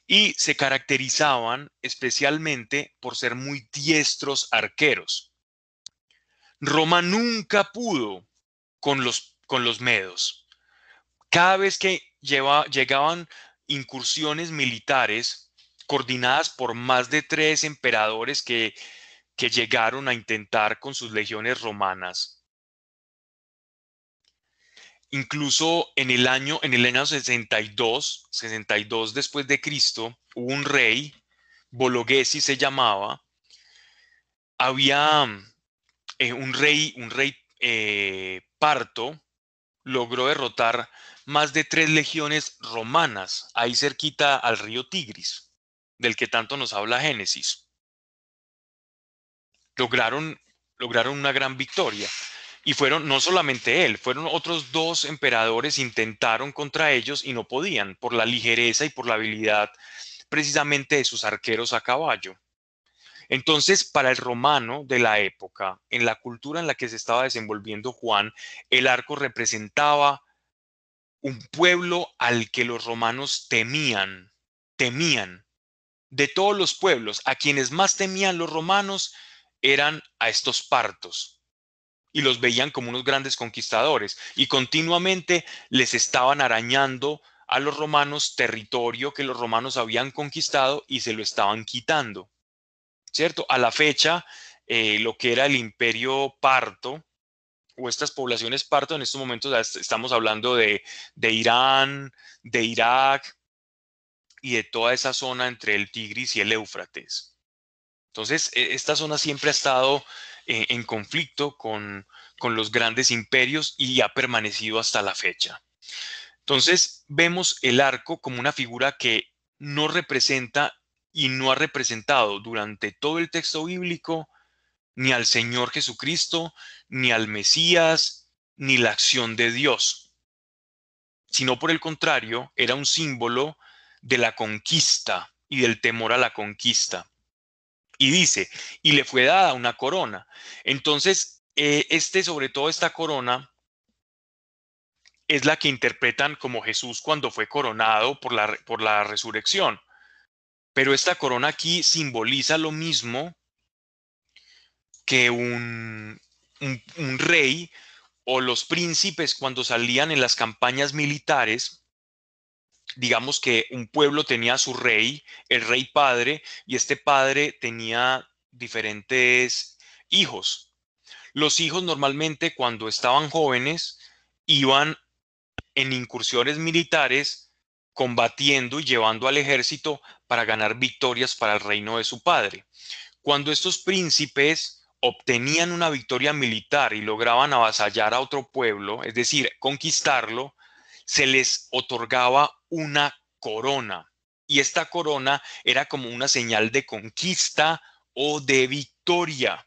Y se caracterizaban especialmente por ser muy diestros arqueros. Roma nunca pudo con los, con los medos. Cada vez que llegaban incursiones militares coordinadas por más de tres emperadores que, que llegaron a intentar con sus legiones romanas, Incluso en el año, en el año 62, 62 después de Cristo, hubo un rey, Bologesi se llamaba, había eh, un rey, un rey eh, parto, logró derrotar más de tres legiones romanas, ahí cerquita al río Tigris, del que tanto nos habla Génesis. Lograron, lograron una gran victoria. Y fueron no solamente él, fueron otros dos emperadores, intentaron contra ellos y no podían por la ligereza y por la habilidad precisamente de sus arqueros a caballo. Entonces, para el romano de la época, en la cultura en la que se estaba desenvolviendo Juan, el arco representaba un pueblo al que los romanos temían, temían. De todos los pueblos, a quienes más temían los romanos eran a estos partos, y los veían como unos grandes conquistadores y continuamente les estaban arañando a los romanos territorio que los romanos habían conquistado y se lo estaban quitando. ¿Cierto? A la fecha, eh, lo que era el imperio parto o estas poblaciones parto, en estos momentos estamos hablando de, de Irán, de Irak y de toda esa zona entre el Tigris y el Éufrates. Entonces, e, esta zona siempre ha estado eh, en conflicto con, con los grandes imperios y ha permanecido hasta la fecha. Entonces, vemos el arco como una figura que no representa y no ha representado durante todo el texto bíblico ni al Señor Jesucristo, ni al Mesías, ni la acción de Dios, sino por el contrario, era un símbolo de la conquista y del temor a la conquista. Y dice, y le fue dada una corona. Entonces, eh, este, sobre todo esta corona, es la que interpretan como Jesús cuando fue coronado por la, por la resurrección. Pero esta corona aquí simboliza lo mismo que un, un rey o los príncipes cuando salían en las campañas militares digamos que un pueblo tenía su rey, el rey padre, y este padre tenía diferentes hijos. Los hijos normalmente cuando estaban jóvenes iban en incursiones militares, combatiendo y llevando al ejército para ganar victorias para el reino de su padre. Cuando estos príncipes obtenían una victoria militar y lograban avasallar a otro pueblo, es decir, conquistarlo, se les otorgaba una corona. Y esta corona era como una señal de conquista o de victoria.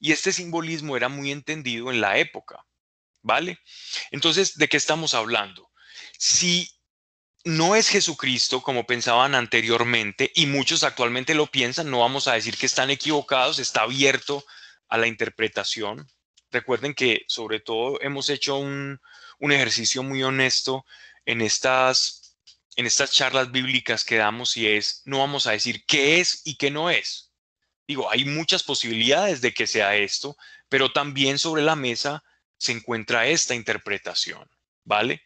Y este simbolismo era muy entendido en la época, ¿vale? Entonces, ¿de qué estamos hablando? Si no es Jesucristo como pensaban anteriormente y muchos actualmente lo piensan, no vamos a decir que están equivocados, está abierto a la interpretación. Recuerden que sobre todo hemos hecho un, ejercicio muy honesto en estas, en estas charlas bíblicas que damos y es, no vamos a decir qué es y qué no es. Digo, hay muchas posibilidades de que sea esto, pero también sobre la mesa se encuentra esta interpretación, ¿vale?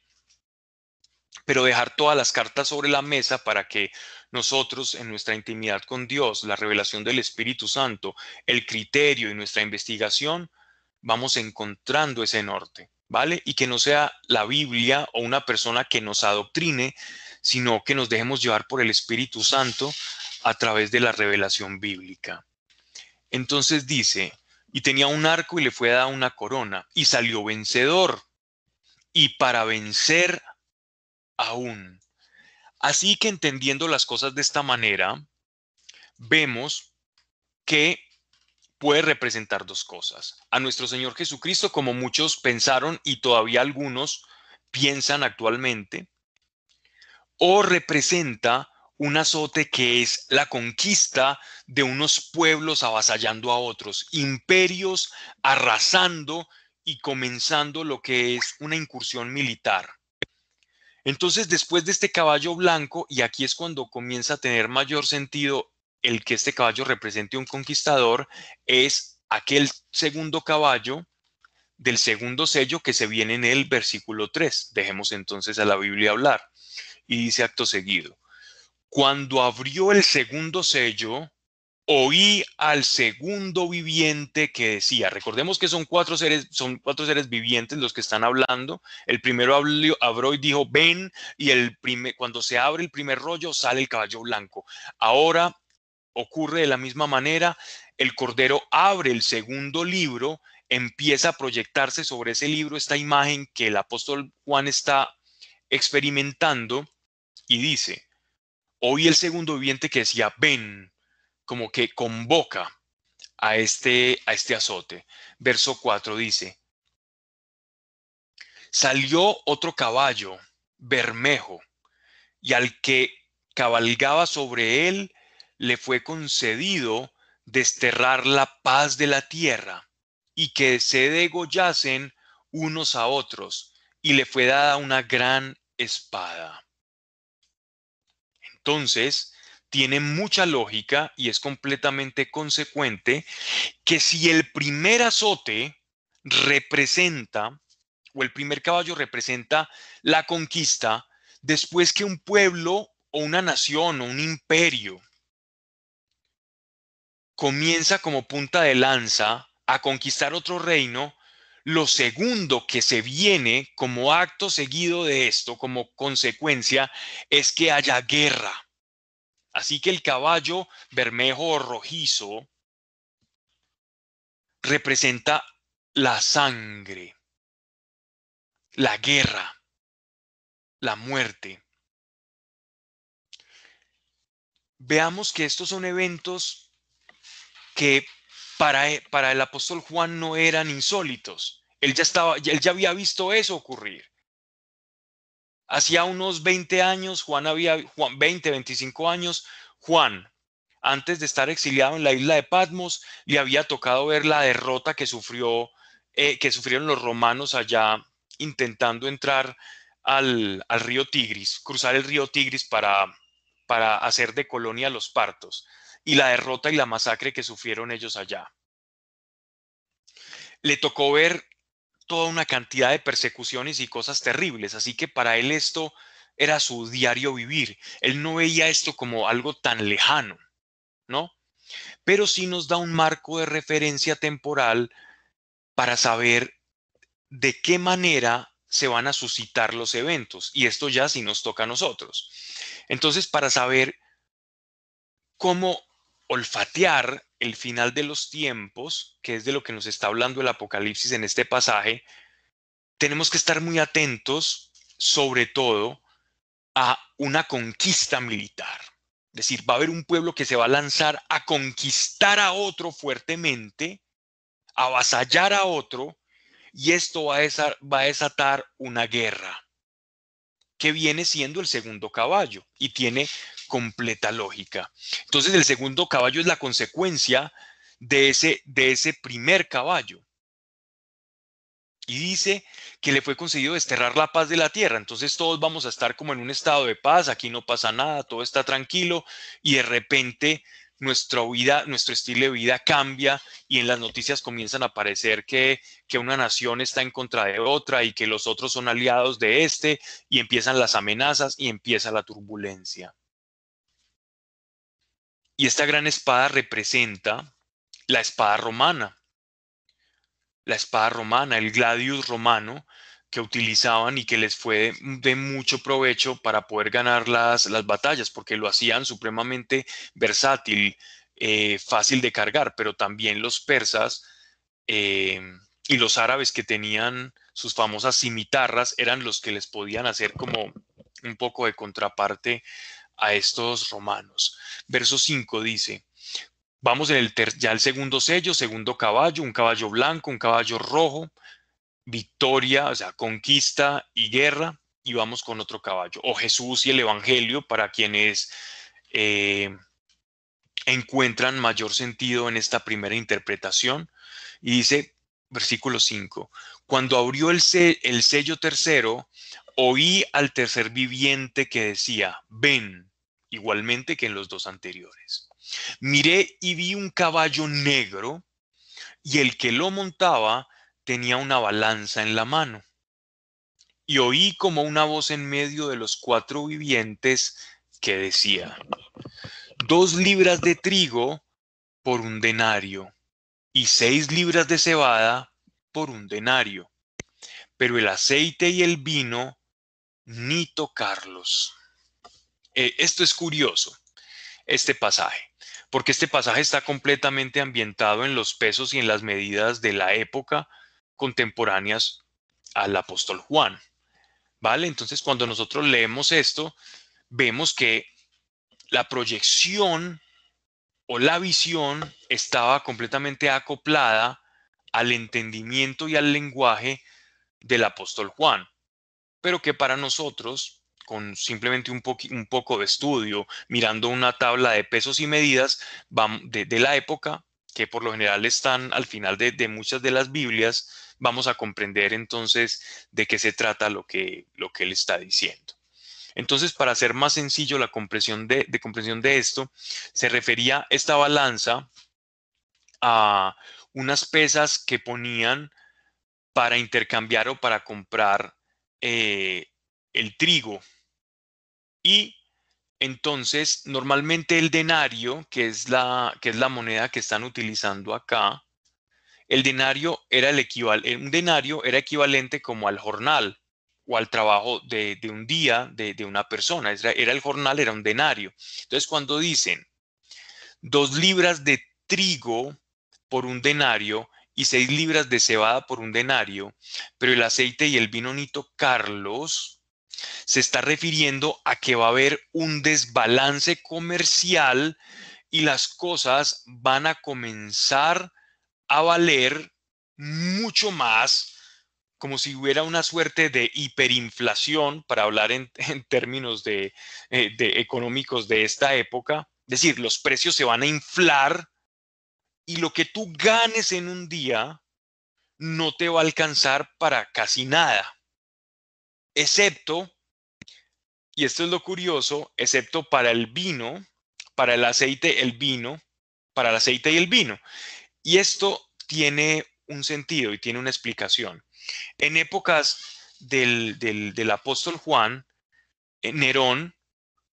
Pero dejar todas las cartas sobre la mesa para que nosotros en nuestra intimidad con Dios, la revelación del Espíritu Santo, el criterio y nuestra investigación, vamos encontrando ese norte, ¿vale? Y que no sea la Biblia o una persona que nos adoctrine, sino que nos dejemos llevar por el Espíritu Santo a través de la revelación bíblica. Entonces dice, y tenía un arco y le fue dada una corona, y salió vencedor. Y para vencer aún. Así que entendiendo las cosas de esta manera, vemos que puede representar dos cosas. A nuestro Señor Jesucristo, como muchos pensaron y todavía algunos piensan actualmente, o representa un azote que es la conquista de unos pueblos avasallando a otros, imperios arrasando y comenzando lo que es una incursión militar. Entonces, después de este caballo blanco, y aquí es cuando comienza a tener mayor sentido el que este caballo represente un conquistador, es aquel segundo caballo del segundo sello que se viene en el versículo 3. Dejemos entonces a la Biblia hablar. Y dice acto seguido, cuando abrió el segundo sello, oí al segundo viviente que decía, recordemos que son cuatro seres, son cuatro seres vivientes los que están hablando. El primero abrió, y dijo, ven, y el primer, cuando se abre el primer rollo sale el caballo blanco. Ahora ocurre de la misma manera, el cordero abre el segundo libro, empieza a proyectarse sobre ese libro esta imagen que el apóstol Juan está experimentando y dice, oí el segundo viviente que decía, ven, como que convoca a este, a este azote. Verso 4 dice, salió otro caballo, bermejo, y al que cabalgaba sobre él le fue concedido desterrar la paz de la tierra y que se degollasen unos a otros, y le fue dada una gran espada. Entonces, tiene mucha lógica y es completamente consecuente que si el primer azote representa, o el primer caballo representa la conquista, después que un pueblo o una nación o un imperio comienza como punta de lanza a conquistar otro reino, lo segundo que se viene como acto seguido de esto, como consecuencia, es que haya guerra. Así que el caballo bermejo o rojizo representa la sangre, la guerra, la muerte. Veamos que estos son eventos que para, e, para el apóstol Juan no eran insólitos. Él ya, estaba, él ya había visto eso ocurrir. Hacía unos 20 años, Juan había, Juan, 20, 25 años, Juan, antes de estar exiliado en la isla de Patmos, le había tocado ver la derrota que sufrió, eh, que sufrieron los romanos allá intentando entrar al, al, río Tigris, cruzar el río Tigris para, para hacer de colonia los partos y la derrota y la masacre que sufrieron ellos allá. Le tocó ver toda una cantidad de persecuciones y cosas terribles, así que para él esto era su diario vivir. Él no veía esto como algo tan lejano, ¿no? Pero sí nos da un marco de referencia temporal para saber de qué manera se van a suscitar los eventos y esto ya sí nos toca a nosotros. Entonces, para saber cómo olfatear el final de los tiempos, que es de lo que nos está hablando el Apocalipsis en este pasaje, tenemos que estar muy atentos, sobre todo, a una conquista militar. Es decir, va a haber un pueblo que se va a lanzar a conquistar a otro fuertemente, a avasallar a otro, y esto va a, desatar una guerra que viene siendo el segundo caballo y tiene completa lógica. Entonces el segundo caballo es la consecuencia de ese, de ese primer caballo. Y dice que le fue concedido desterrar la paz de la tierra. Entonces todos vamos a estar como en un estado de paz, aquí no pasa nada, todo está tranquilo y de repente nuestra vida, nuestro estilo de vida cambia y en las noticias comienzan a aparecer que, que una nación está en contra de otra y que los otros son aliados de este y empiezan las amenazas y empieza la turbulencia. Y esta gran espada representa la espada romana. La espada romana, el gladius romano, que utilizaban y que les fue de mucho provecho para poder ganar las, las batallas, porque lo hacían supremamente versátil, eh, fácil de cargar, pero también los persas eh, y los árabes que tenían sus famosas cimitarras eran los que les podían hacer como un poco de contraparte a estos romanos. Verso 5 dice, Vamos en el ya el segundo sello, segundo caballo, un caballo blanco, un caballo rojo, victoria, o sea, conquista y guerra, y vamos con otro caballo. O Jesús y el Evangelio para quienes eh, encuentran mayor sentido en esta primera interpretación. Y dice, versículo 5, cuando abrió el, el sello tercero, oí al tercer viviente que decía, ven, igualmente que en los dos anteriores. Miré y vi un caballo negro y el que lo montaba tenía una balanza en la mano. Y oí como una voz en medio de los cuatro vivientes que decía, dos libras de trigo por un denario y seis libras de cebada por un denario, pero el aceite y el vino ni tocarlos. Eh, esto es curioso, este pasaje porque este pasaje está completamente ambientado en los pesos y en las medidas de la época contemporáneas al apóstol Juan. ¿Vale? Entonces, cuando nosotros leemos esto, vemos que la proyección o la visión estaba completamente acoplada al entendimiento y al lenguaje del apóstol Juan, pero que para nosotros con simplemente un, un, poco de estudio, mirando una tabla de pesos y medidas de, la época, que por lo general están al final de, muchas de las Biblias, vamos a comprender entonces de qué se trata lo que, lo que él está diciendo. Entonces, para hacer más sencillo la comprensión de, de comprensión de esto, se refería esta balanza a unas pesas que ponían para intercambiar o para comprar eh, el trigo. Y entonces, normalmente el denario, que es la, que es la moneda que están utilizando acá, el denario era el equivalente, un denario era equivalente como al jornal o al trabajo de, un día de, de, una persona. Era, era el jornal, era un denario. Entonces, cuando dicen dos libras de trigo por un denario y seis libras de cebada por un denario, pero el aceite y el vino ni Carlos se está refiriendo a que va a haber un desbalance comercial y las cosas van a comenzar a valer mucho más como si hubiera una suerte de hiperinflación, para hablar en, [laughs] términos de, eh, de económicos de esta época. Es decir, los precios se van a inflar y lo que tú ganes en un día no te va a alcanzar para casi nada excepto, y esto es lo curioso, excepto para el vino, para el aceite, el vino, para el aceite y el vino. Y esto tiene un sentido y tiene una explicación. En épocas del, del, apóstol Juan, eh, Nerón,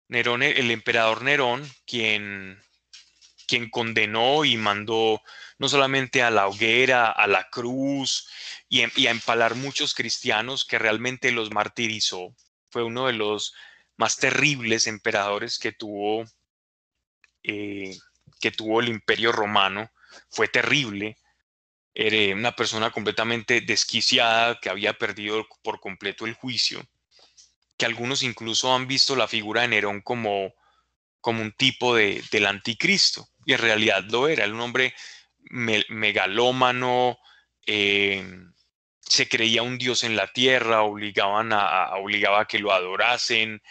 Nerón, el emperador Nerón, quien quien condenó y mandó no solamente a la hoguera, a la cruz y, a empalar muchos cristianos que realmente los martirizó. Fue uno de los más terribles emperadores que tuvo, eh, que tuvo el imperio romano. Fue terrible. Era una persona completamente desquiciada que había perdido por completo el juicio, que algunos incluso han visto la figura de Nerón como, como un tipo de, del anticristo, y en realidad lo era, era un hombre megalómano, eh, se creía un dios en la tierra, obligaban a, obligaba a que lo adorasen,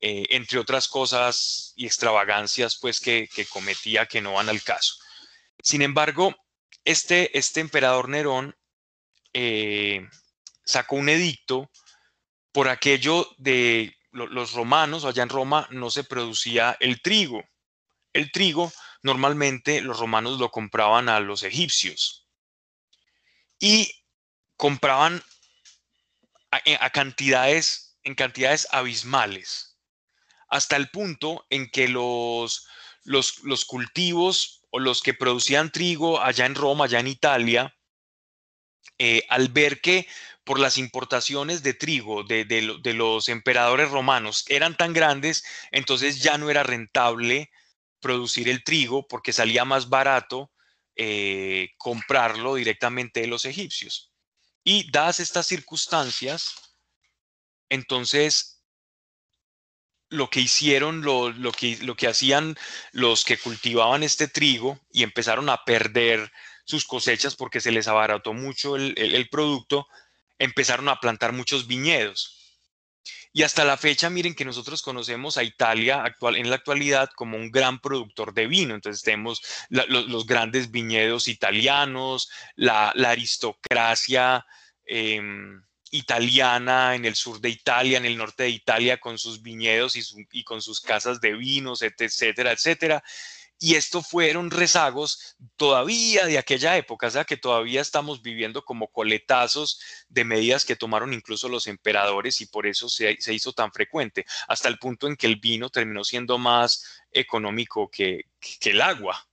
eh, entre otras cosas y extravagancias pues que, cometía que no van al caso. Sin embargo, este, este emperador Nerón eh, sacó un edicto por aquello de los romanos, allá en Roma no se producía el trigo. El trigo normalmente los romanos lo compraban a los egipcios y compraban a, cantidades, en cantidades abismales, hasta el punto en que los, los, cultivos o los que producían trigo allá en Roma, allá en Italia, eh, al ver que por las importaciones de trigo de, de, los emperadores romanos eran tan grandes, entonces ya no era rentable producir el trigo porque salía más barato eh, comprarlo directamente de los egipcios. Y dadas estas circunstancias, entonces lo que hicieron, lo, que, lo que hacían los que cultivaban este trigo y empezaron a perder sus cosechas porque se les abarató mucho el producto, empezaron a plantar muchos viñedos. Y hasta la fecha, miren que nosotros conocemos a Italia actual, en la actualidad como un gran productor de vino. Entonces tenemos los, grandes viñedos italianos, la, aristocracia em, italiana en el sur de Italia, en el norte de Italia, con sus viñedos y, y con sus casas de vinos, etcétera, etcétera. Y esto fueron rezagos todavía de aquella época, o sea que todavía estamos viviendo como coletazos de medidas que tomaron incluso los emperadores y por eso se, hizo tan frecuente, hasta el punto en que el vino terminó siendo más económico que, que el agua.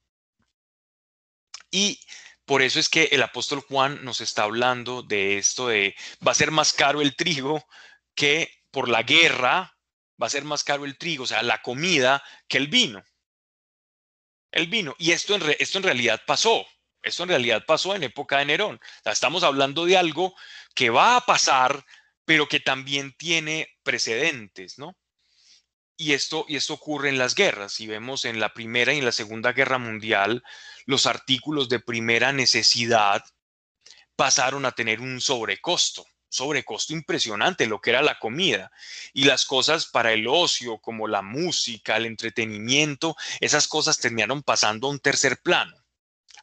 Y por eso es que el apóstol Juan nos está hablando de esto de va a ser más caro el trigo que por la guerra, va a ser más caro el trigo, o sea, la comida que el vino el vino. Y esto en, esto en realidad pasó. Esto en realidad pasó en época de Nerón. estamos hablando de algo que va a pasar, pero que también tiene precedentes, ¿no? Y esto, y esto ocurre en las guerras. Si vemos en la Primera y en la Segunda Guerra Mundial, los artículos de primera necesidad pasaron a tener un sobrecosto sobrecosto impresionante lo que era la comida y las cosas para el ocio como la música, el entretenimiento, esas cosas terminaron pasando a un tercer plano.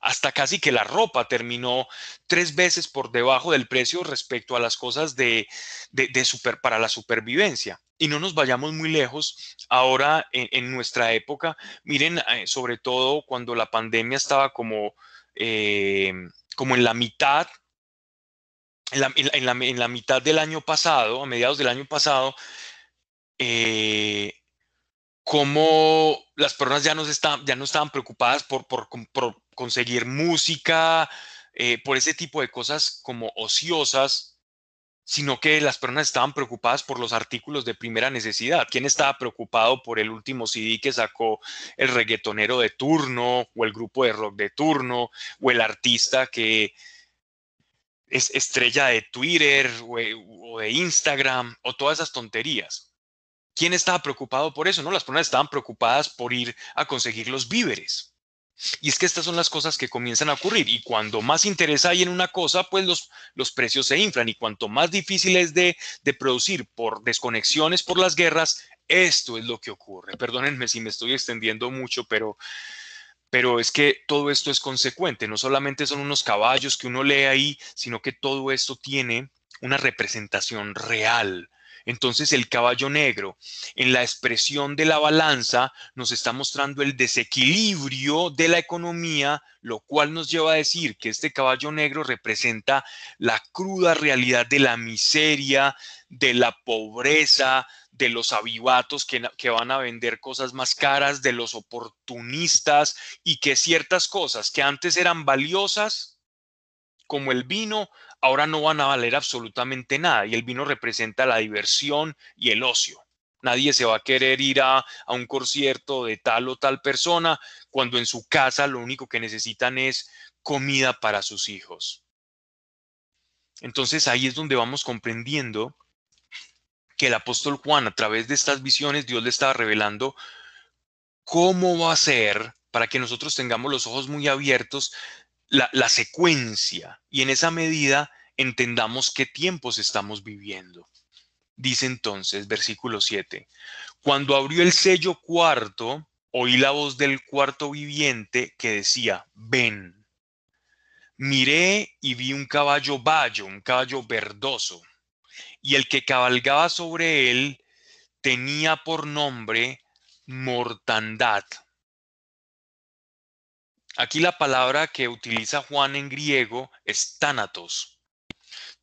Hasta casi que la ropa terminó tres veces por debajo del precio respecto a las cosas de, de, super, para la supervivencia. Y no nos vayamos muy lejos. Ahora, en, nuestra época, miren, eh, sobre todo cuando la pandemia estaba como, eh, como en la mitad en la, mitad del año pasado, a mediados del año pasado, eh, cómo las personas ya ya no estaban preocupadas por, por, conseguir música, eh, por ese tipo de cosas como ociosas, sino que las personas estaban preocupadas por los artículos de primera necesidad. ¿Quién estaba preocupado por el último CD que sacó el reggaetonero de turno o el grupo de rock de turno o el artista que es estrella de Twitter o, de Instagram o todas esas tonterías. ¿Quién estaba preocupado por eso? No, las personas estaban preocupadas por ir a conseguir los víveres. Y es que estas son las cosas que comienzan a ocurrir. Y cuando más interés hay en una cosa, pues los, los precios se inflan. Y cuanto más difícil es de, de producir por desconexiones, por las guerras, esto es lo que ocurre. Perdónenme si me estoy extendiendo mucho, pero pero es que todo esto es consecuente, no solamente son unos caballos que uno lee ahí, sino que todo esto tiene una representación real. Entonces el caballo negro en la expresión de la balanza nos está mostrando el desequilibrio de la economía, lo cual nos lleva a decir que este caballo negro representa la cruda realidad de la miseria, de la pobreza, de los avivatos que, que, van a vender cosas más caras, de los oportunistas y que ciertas cosas que antes eran valiosas, como el vino, ahora no van a valer absolutamente nada. Y el vino representa la diversión y el ocio. Nadie se va a querer ir a, un concierto de tal o tal persona cuando en su casa lo único que necesitan es comida para sus hijos. Entonces ahí es donde vamos comprendiendo que el apóstol Juan a través de estas visiones Dios le estaba revelando cómo va a ser para que nosotros tengamos los ojos muy abiertos la, secuencia y en esa medida entendamos qué tiempos estamos viviendo. Dice entonces, versículo 7, cuando abrió el sello cuarto, oí la voz del cuarto viviente que decía, ven. Miré y vi un caballo bayo, un caballo verdoso, y el que cabalgaba sobre él tenía por nombre mortandad. Aquí la palabra que utiliza Juan en griego es tánatos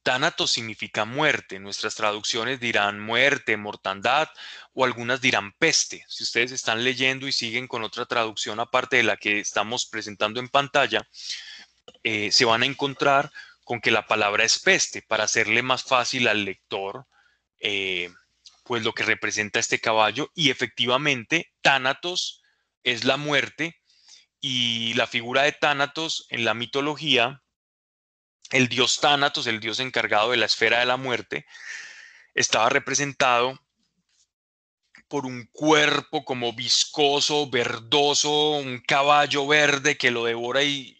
Tánatos significa muerte. Nuestras traducciones dirán muerte, mortandad o algunas dirán peste. Si ustedes están leyendo y siguen con otra traducción aparte de la que estamos presentando en pantalla, eh, se van a encontrar con que la palabra es peste para hacerle más fácil al lector eh, pues lo que representa este caballo y efectivamente Tánatos es la muerte y la figura de Tánatos en la mitología el dios Tánatos, el dios encargado de la esfera de la muerte, estaba representado por un cuerpo como viscoso, verdoso, un caballo verde que lo devora y,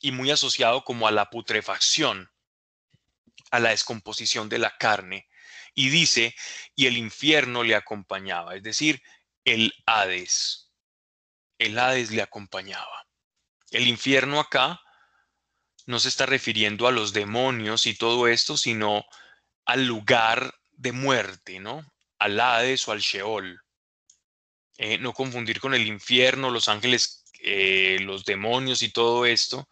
y, muy asociado como a la putrefacción, a la descomposición de la carne. Y dice, y el infierno le acompañaba, es decir, el Hades. El Hades le acompañaba. El infierno acá no se está refiriendo a los demonios y todo esto, sino al lugar de muerte, ¿no? Al Hades o al Sheol. Eh, no confundir con el infierno, los ángeles, eh, los demonios y todo esto,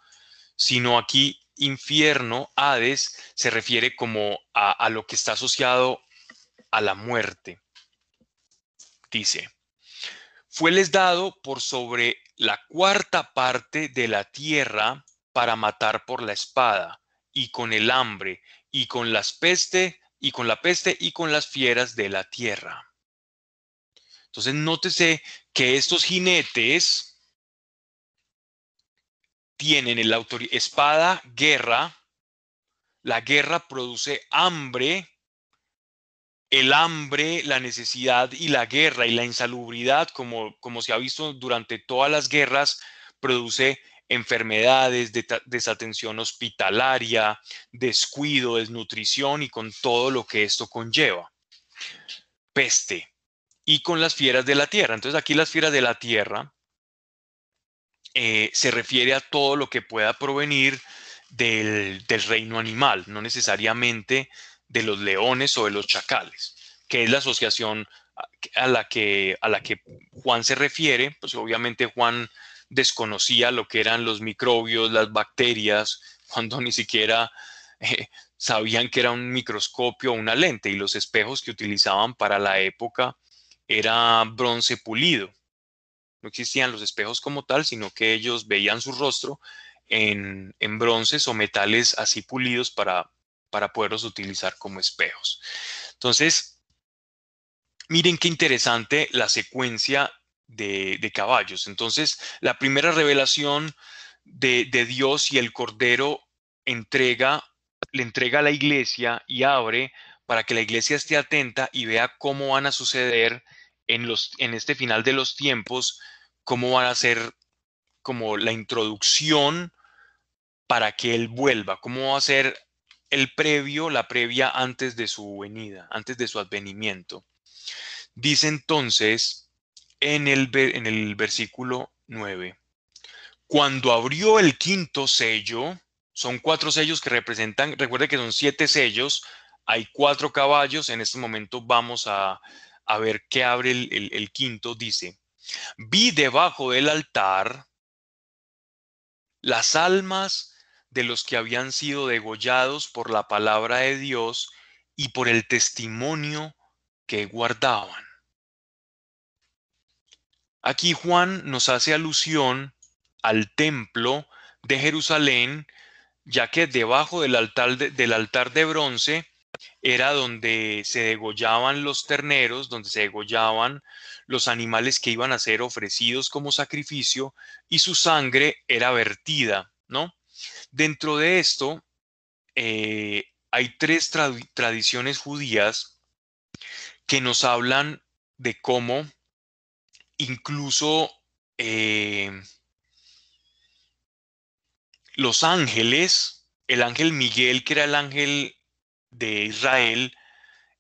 sino aquí infierno, Hades, se refiere como a, a lo que está asociado a la muerte. Dice, fueles dado por sobre la cuarta parte de la tierra para matar por la espada, y con el hambre, y con las peste, y con la peste, y con las fieras de la tierra. Entonces, nótese que estos jinetes tienen el autoridad, espada, guerra. La guerra produce hambre. El hambre, la necesidad y la guerra y la insalubridad, como, como se ha visto durante todas las guerras, produce enfermedades, desatención hospitalaria, descuido, desnutrición y con todo lo que esto conlleva. Peste. Y con las fieras de la tierra. Entonces aquí las fieras de la tierra eh, se refiere a todo lo que pueda provenir del, del reino animal, no necesariamente de los leones o de los chacales, que es la asociación a la que, a la que Juan se refiere, pues obviamente Juan desconocía lo que eran los microbios, las bacterias, [laughs] cuando ni siquiera eh, sabían que era un microscopio o una lente y los espejos que utilizaban para la época era bronce pulido. No existían los espejos como tal, sino que ellos veían su rostro en, en bronces o metales así pulidos para, para poderlos utilizar como espejos. Entonces, miren qué interesante la secuencia de, caballos. Entonces, la primera revelación de, Dios y el Cordero entrega, le entrega a la iglesia y abre para que la iglesia esté atenta y vea cómo van a suceder en, los, en este final de los tiempos, cómo van a ser como la introducción para que Él vuelva, cómo va a ser el previo, la previa antes de su venida, antes de su advenimiento. Dice entonces en el, en el versículo 9. Cuando abrió el quinto sello, son cuatro sellos que representan, recuerde que son siete sellos, hay cuatro caballos, en este momento vamos a, ver qué abre el, el quinto, dice, vi debajo del altar las almas de los que habían sido degollados por la palabra de Dios y por el testimonio que guardaban. Aquí Juan nos hace alusión al templo de Jerusalén, ya que debajo del altar de, del altar de bronce era donde se degollaban los terneros, donde se degollaban los animales que iban a ser ofrecidos como sacrificio y su sangre era vertida, ¿no? Dentro de esto eh, hay tres tradiciones judías que nos hablan de cómo incluso eh, los ángeles, el ángel Miguel, que era el ángel de Israel,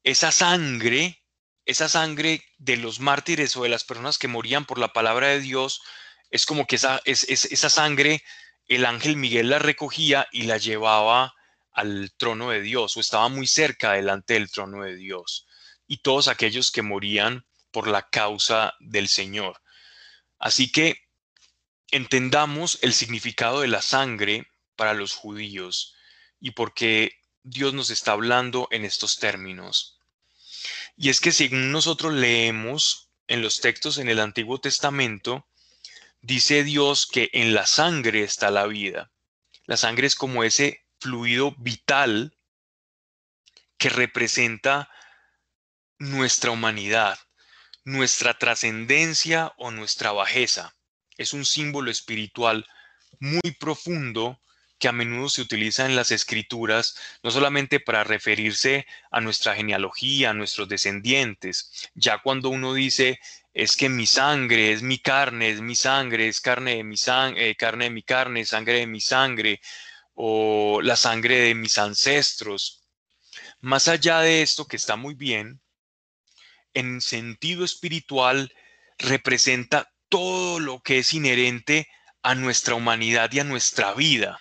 esa sangre, esa sangre de los mártires o de las personas que morían por la palabra de Dios, es como que esa, esa sangre, el ángel Miguel la recogía y la llevaba al trono de Dios o estaba muy cerca delante del trono de Dios. Y todos aquellos que morían por la causa del Señor. Así que entendamos el significado de la sangre para los judíos y por qué Dios nos está hablando en estos términos. Y es que según nosotros leemos en los textos en el Antiguo Testamento, dice Dios que en la sangre está la vida. La sangre es como ese fluido vital que representa nuestra humanidad, nuestra trascendencia o nuestra bajeza. Es un símbolo espiritual muy profundo que a menudo se utiliza en las escrituras, no solamente para referirse a nuestra genealogía, a nuestros descendientes, ya cuando uno dice, es que mi sangre es mi carne, es mi sangre, es carne de mi sangre, eh, carne de mi carne, sangre de mi sangre, o la sangre de mis ancestros. Más allá de esto, que está muy bien, en sentido espiritual representa todo lo que es inherente a nuestra humanidad y a nuestra vida.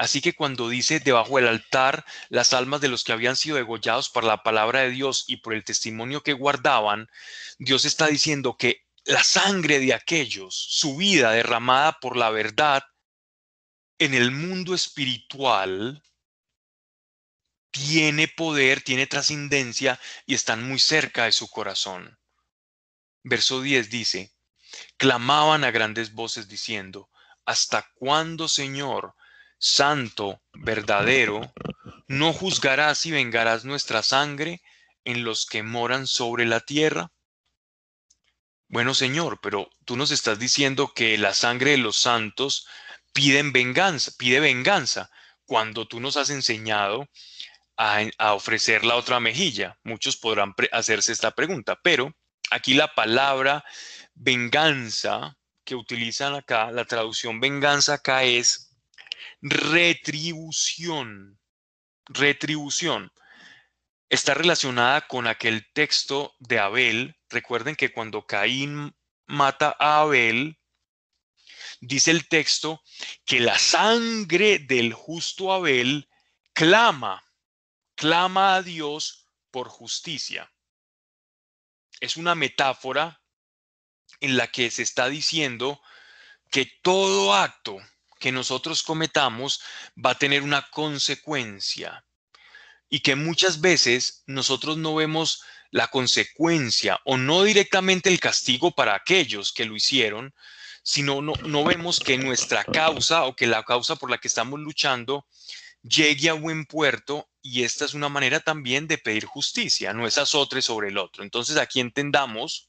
Así que cuando dice debajo del altar las almas de los que habían sido degollados por la palabra de Dios y por el testimonio que guardaban, Dios está diciendo que la sangre de aquellos, su vida derramada por la verdad, en el mundo espiritual, tiene poder, tiene trascendencia y están muy cerca de su corazón. Verso 10 dice, clamaban a grandes voces diciendo, ¿hasta cuándo, Señor, santo, verdadero, no juzgarás y vengarás nuestra sangre en los que moran sobre la tierra? Bueno, Señor, pero tú nos estás diciendo que la sangre de los santos piden venganza, pide venganza, cuando tú nos has enseñado a, a ofrecer la otra mejilla. Muchos podrán hacerse esta pregunta, pero aquí la palabra venganza que utilizan acá, la traducción venganza acá es retribución. Retribución. Está relacionada con aquel texto de Abel. Recuerden que cuando Caín mata a Abel, dice el texto que la sangre del justo Abel clama, clama a Dios por justicia. Es una metáfora en la que se está diciendo que todo acto que nosotros cometamos va a tener una consecuencia y que muchas veces nosotros no vemos la consecuencia o no directamente el castigo para aquellos que lo hicieron, sino no, no vemos que nuestra causa o que la causa por la que estamos luchando llegue a buen puerto y esta es una manera también de pedir justicia, no es azotre sobre el otro. Entonces aquí entendamos,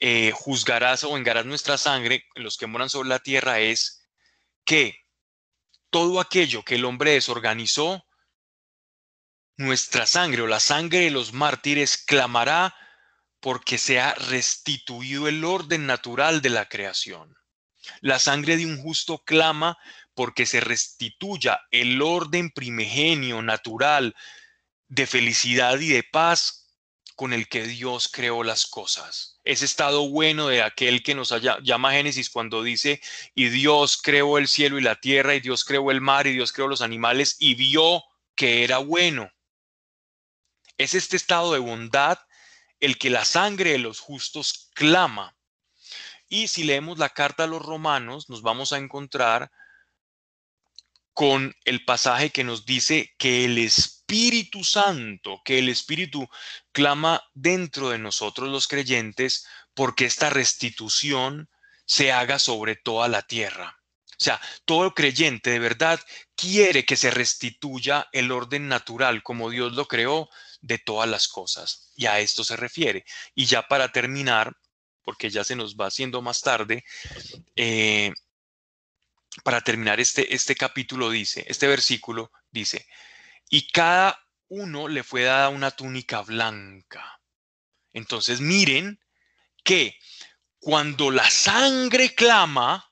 eh, juzgarás o vengarás nuestra sangre, los que moran sobre la tierra es que todo aquello que el hombre desorganizó, nuestra sangre o la sangre de los mártires clamará porque se ha restituido el orden natural de la creación. La sangre de un justo clama porque se restituya el orden primigenio, natural, de felicidad y de paz con el que Dios creó las cosas. Ese estado bueno de aquel que nos llama Génesis cuando dice, y Dios creó el cielo y la tierra, y Dios creó el mar, y Dios creó los animales, y vio que era bueno. Es este estado de bondad el que la sangre de los justos clama. Y si leemos la carta a los romanos, nos vamos a encontrar con el pasaje que nos dice que el Espíritu Espíritu Santo, que el Espíritu clama dentro de nosotros los creyentes, porque esta restitución se haga sobre toda la tierra. O sea, todo creyente de verdad quiere que se restituya el orden natural como Dios lo creó de todas las cosas. Y a esto se refiere. Y ya para terminar, porque ya se nos va haciendo más tarde, eh, para terminar este, este capítulo dice, este versículo dice, y cada uno le fue dada una túnica blanca. Entonces miren que cuando la sangre clama,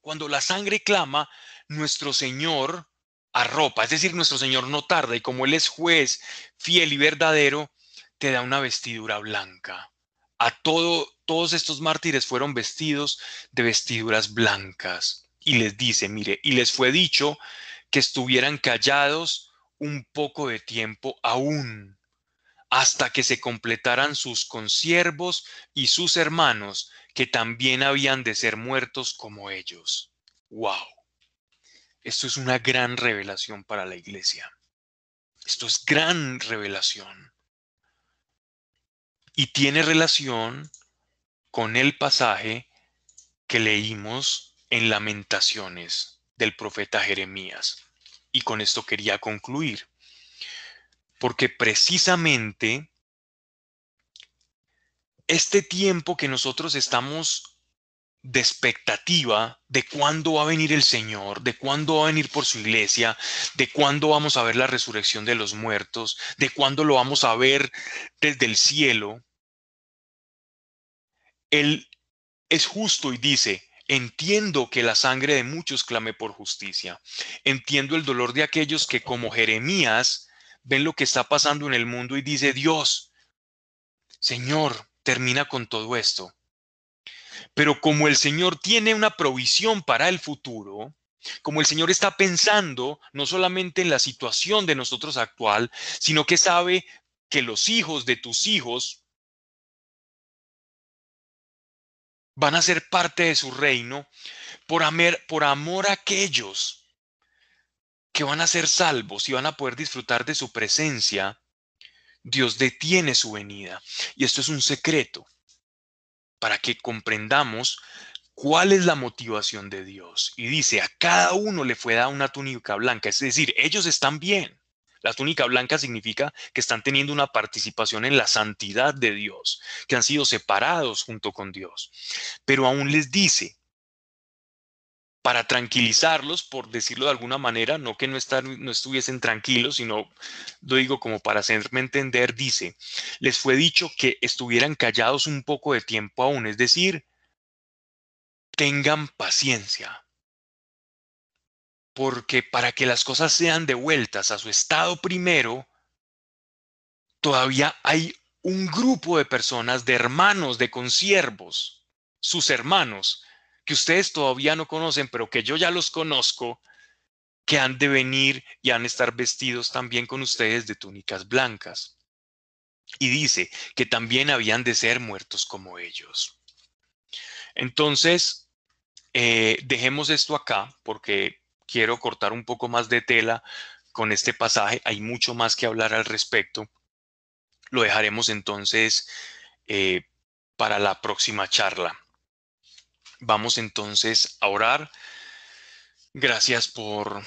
cuando la sangre clama, nuestro Señor arropa, es decir, nuestro Señor no tarda y como Él es juez fiel y verdadero, te da una vestidura blanca. A todo, todos estos mártires fueron vestidos de vestiduras blancas. Y les dice, mire, y les fue dicho que estuvieran callados un poco de tiempo aún, hasta que se completaran sus consiervos y sus hermanos, que también habían de ser muertos como ellos. ¡Wow! Esto es una gran revelación para la iglesia. Esto es gran revelación. Y tiene relación con el pasaje que leímos en Lamentaciones del profeta Jeremías. Y con esto quería concluir. Porque precisamente este tiempo que nosotros estamos de expectativa de cuándo va a venir el Señor, de cuándo va a venir por su iglesia, de cuándo vamos a ver la resurrección de los muertos, de cuándo lo vamos a ver desde el cielo, Él es justo y dice, entiendo que la sangre de muchos clame por justicia, entiendo el dolor de aquellos que como Jeremías ven lo que está pasando en el mundo y dice, Dios, Señor, termina con todo esto. Pero como el Señor tiene una provisión para el futuro, como el Señor está pensando no solamente en la situación de nosotros actual, sino que sabe que los hijos de tus hijos van a ser parte de su reino por, por amor a aquellos que van a ser salvos y van a poder disfrutar de su presencia, Dios detiene su venida. Y esto es un secreto para que comprendamos cuál es la motivación de Dios. Y dice, a cada uno le fue dada una túnica blanca, es decir, ellos están bien. La túnica blanca significa que están teniendo una participación en la santidad de Dios, que han sido separados junto con Dios. Pero aún les dice, para tranquilizarlos, por decirlo de alguna manera, no que no, estuviesen tranquilos, sino lo digo como para hacerme entender, dice, les fue dicho que estuvieran callados un poco de tiempo aún, es decir, tengan paciencia, porque para que las cosas sean devueltas a su estado primero, todavía hay un grupo de personas, de hermanos, de consiervos, sus hermanos, que ustedes todavía no conocen, pero que yo ya los conozco, que han de venir y han de estar vestidos también con ustedes de túnicas blancas. Y dice que también habían de ser muertos como ellos. Entonces, eh, dejemos esto acá porque quiero cortar un poco más de tela con este pasaje. Hay mucho más que hablar al respecto. Lo dejaremos entonces eh, para la próxima charla. Vamos entonces a orar. Gracias por,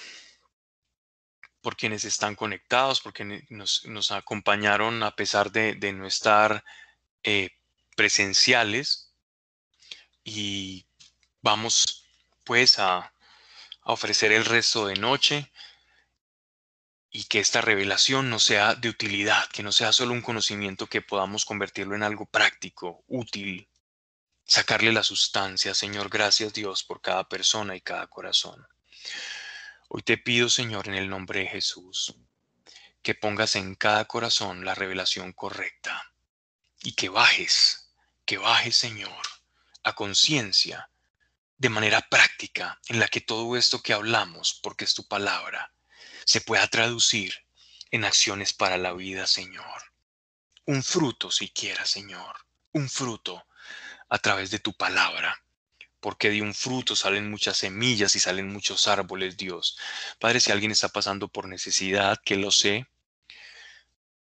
por quienes están conectados, porque nos, nos acompañaron a pesar de, no estar eh, presenciales. Y vamos pues a, a ofrecer el resto de noche y que esta revelación no sea de utilidad, que no sea solo un conocimiento que podamos convertirlo en algo práctico, útil, sacarle la sustancia. Señor, gracias Dios por cada persona y cada corazón. Hoy te pido, Señor, en el nombre de Jesús, que pongas en cada corazón la revelación correcta y que bajes, que bajes, Señor, a conciencia, de manera práctica, en la que todo esto que hablamos, porque es tu palabra, se pueda traducir en acciones para la vida, Señor. Un fruto siquiera, Señor, un fruto a través de tu palabra. Porque de un fruto salen muchas semillas y salen muchos árboles, Dios. Padre, si alguien está pasando por necesidad, que lo sé,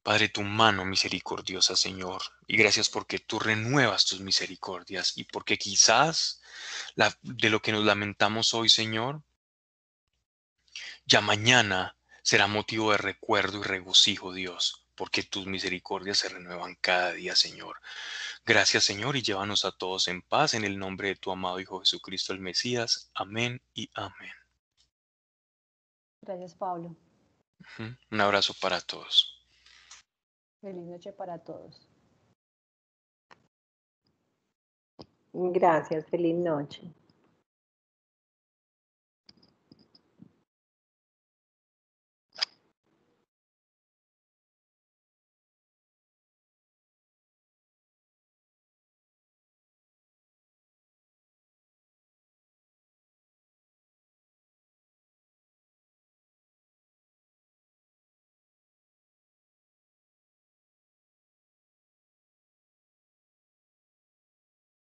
Padre, tu mano misericordiosa, Señor, y gracias porque tú renuevas tus misericordias y porque quizás la- de lo que nos lamentamos hoy, Señor, ya mañana será motivo de recuerdo y regocijo, Dios, porque tus misericordias se renuevan cada día, Señor. Gracias, Señor, y llévanos a todos en paz en el nombre de tu amado Hijo Jesucristo el Mesías. Amén y amén. Gracias, Pablo. Un abrazo para todos. Feliz noche para todos. Gracias, feliz noche.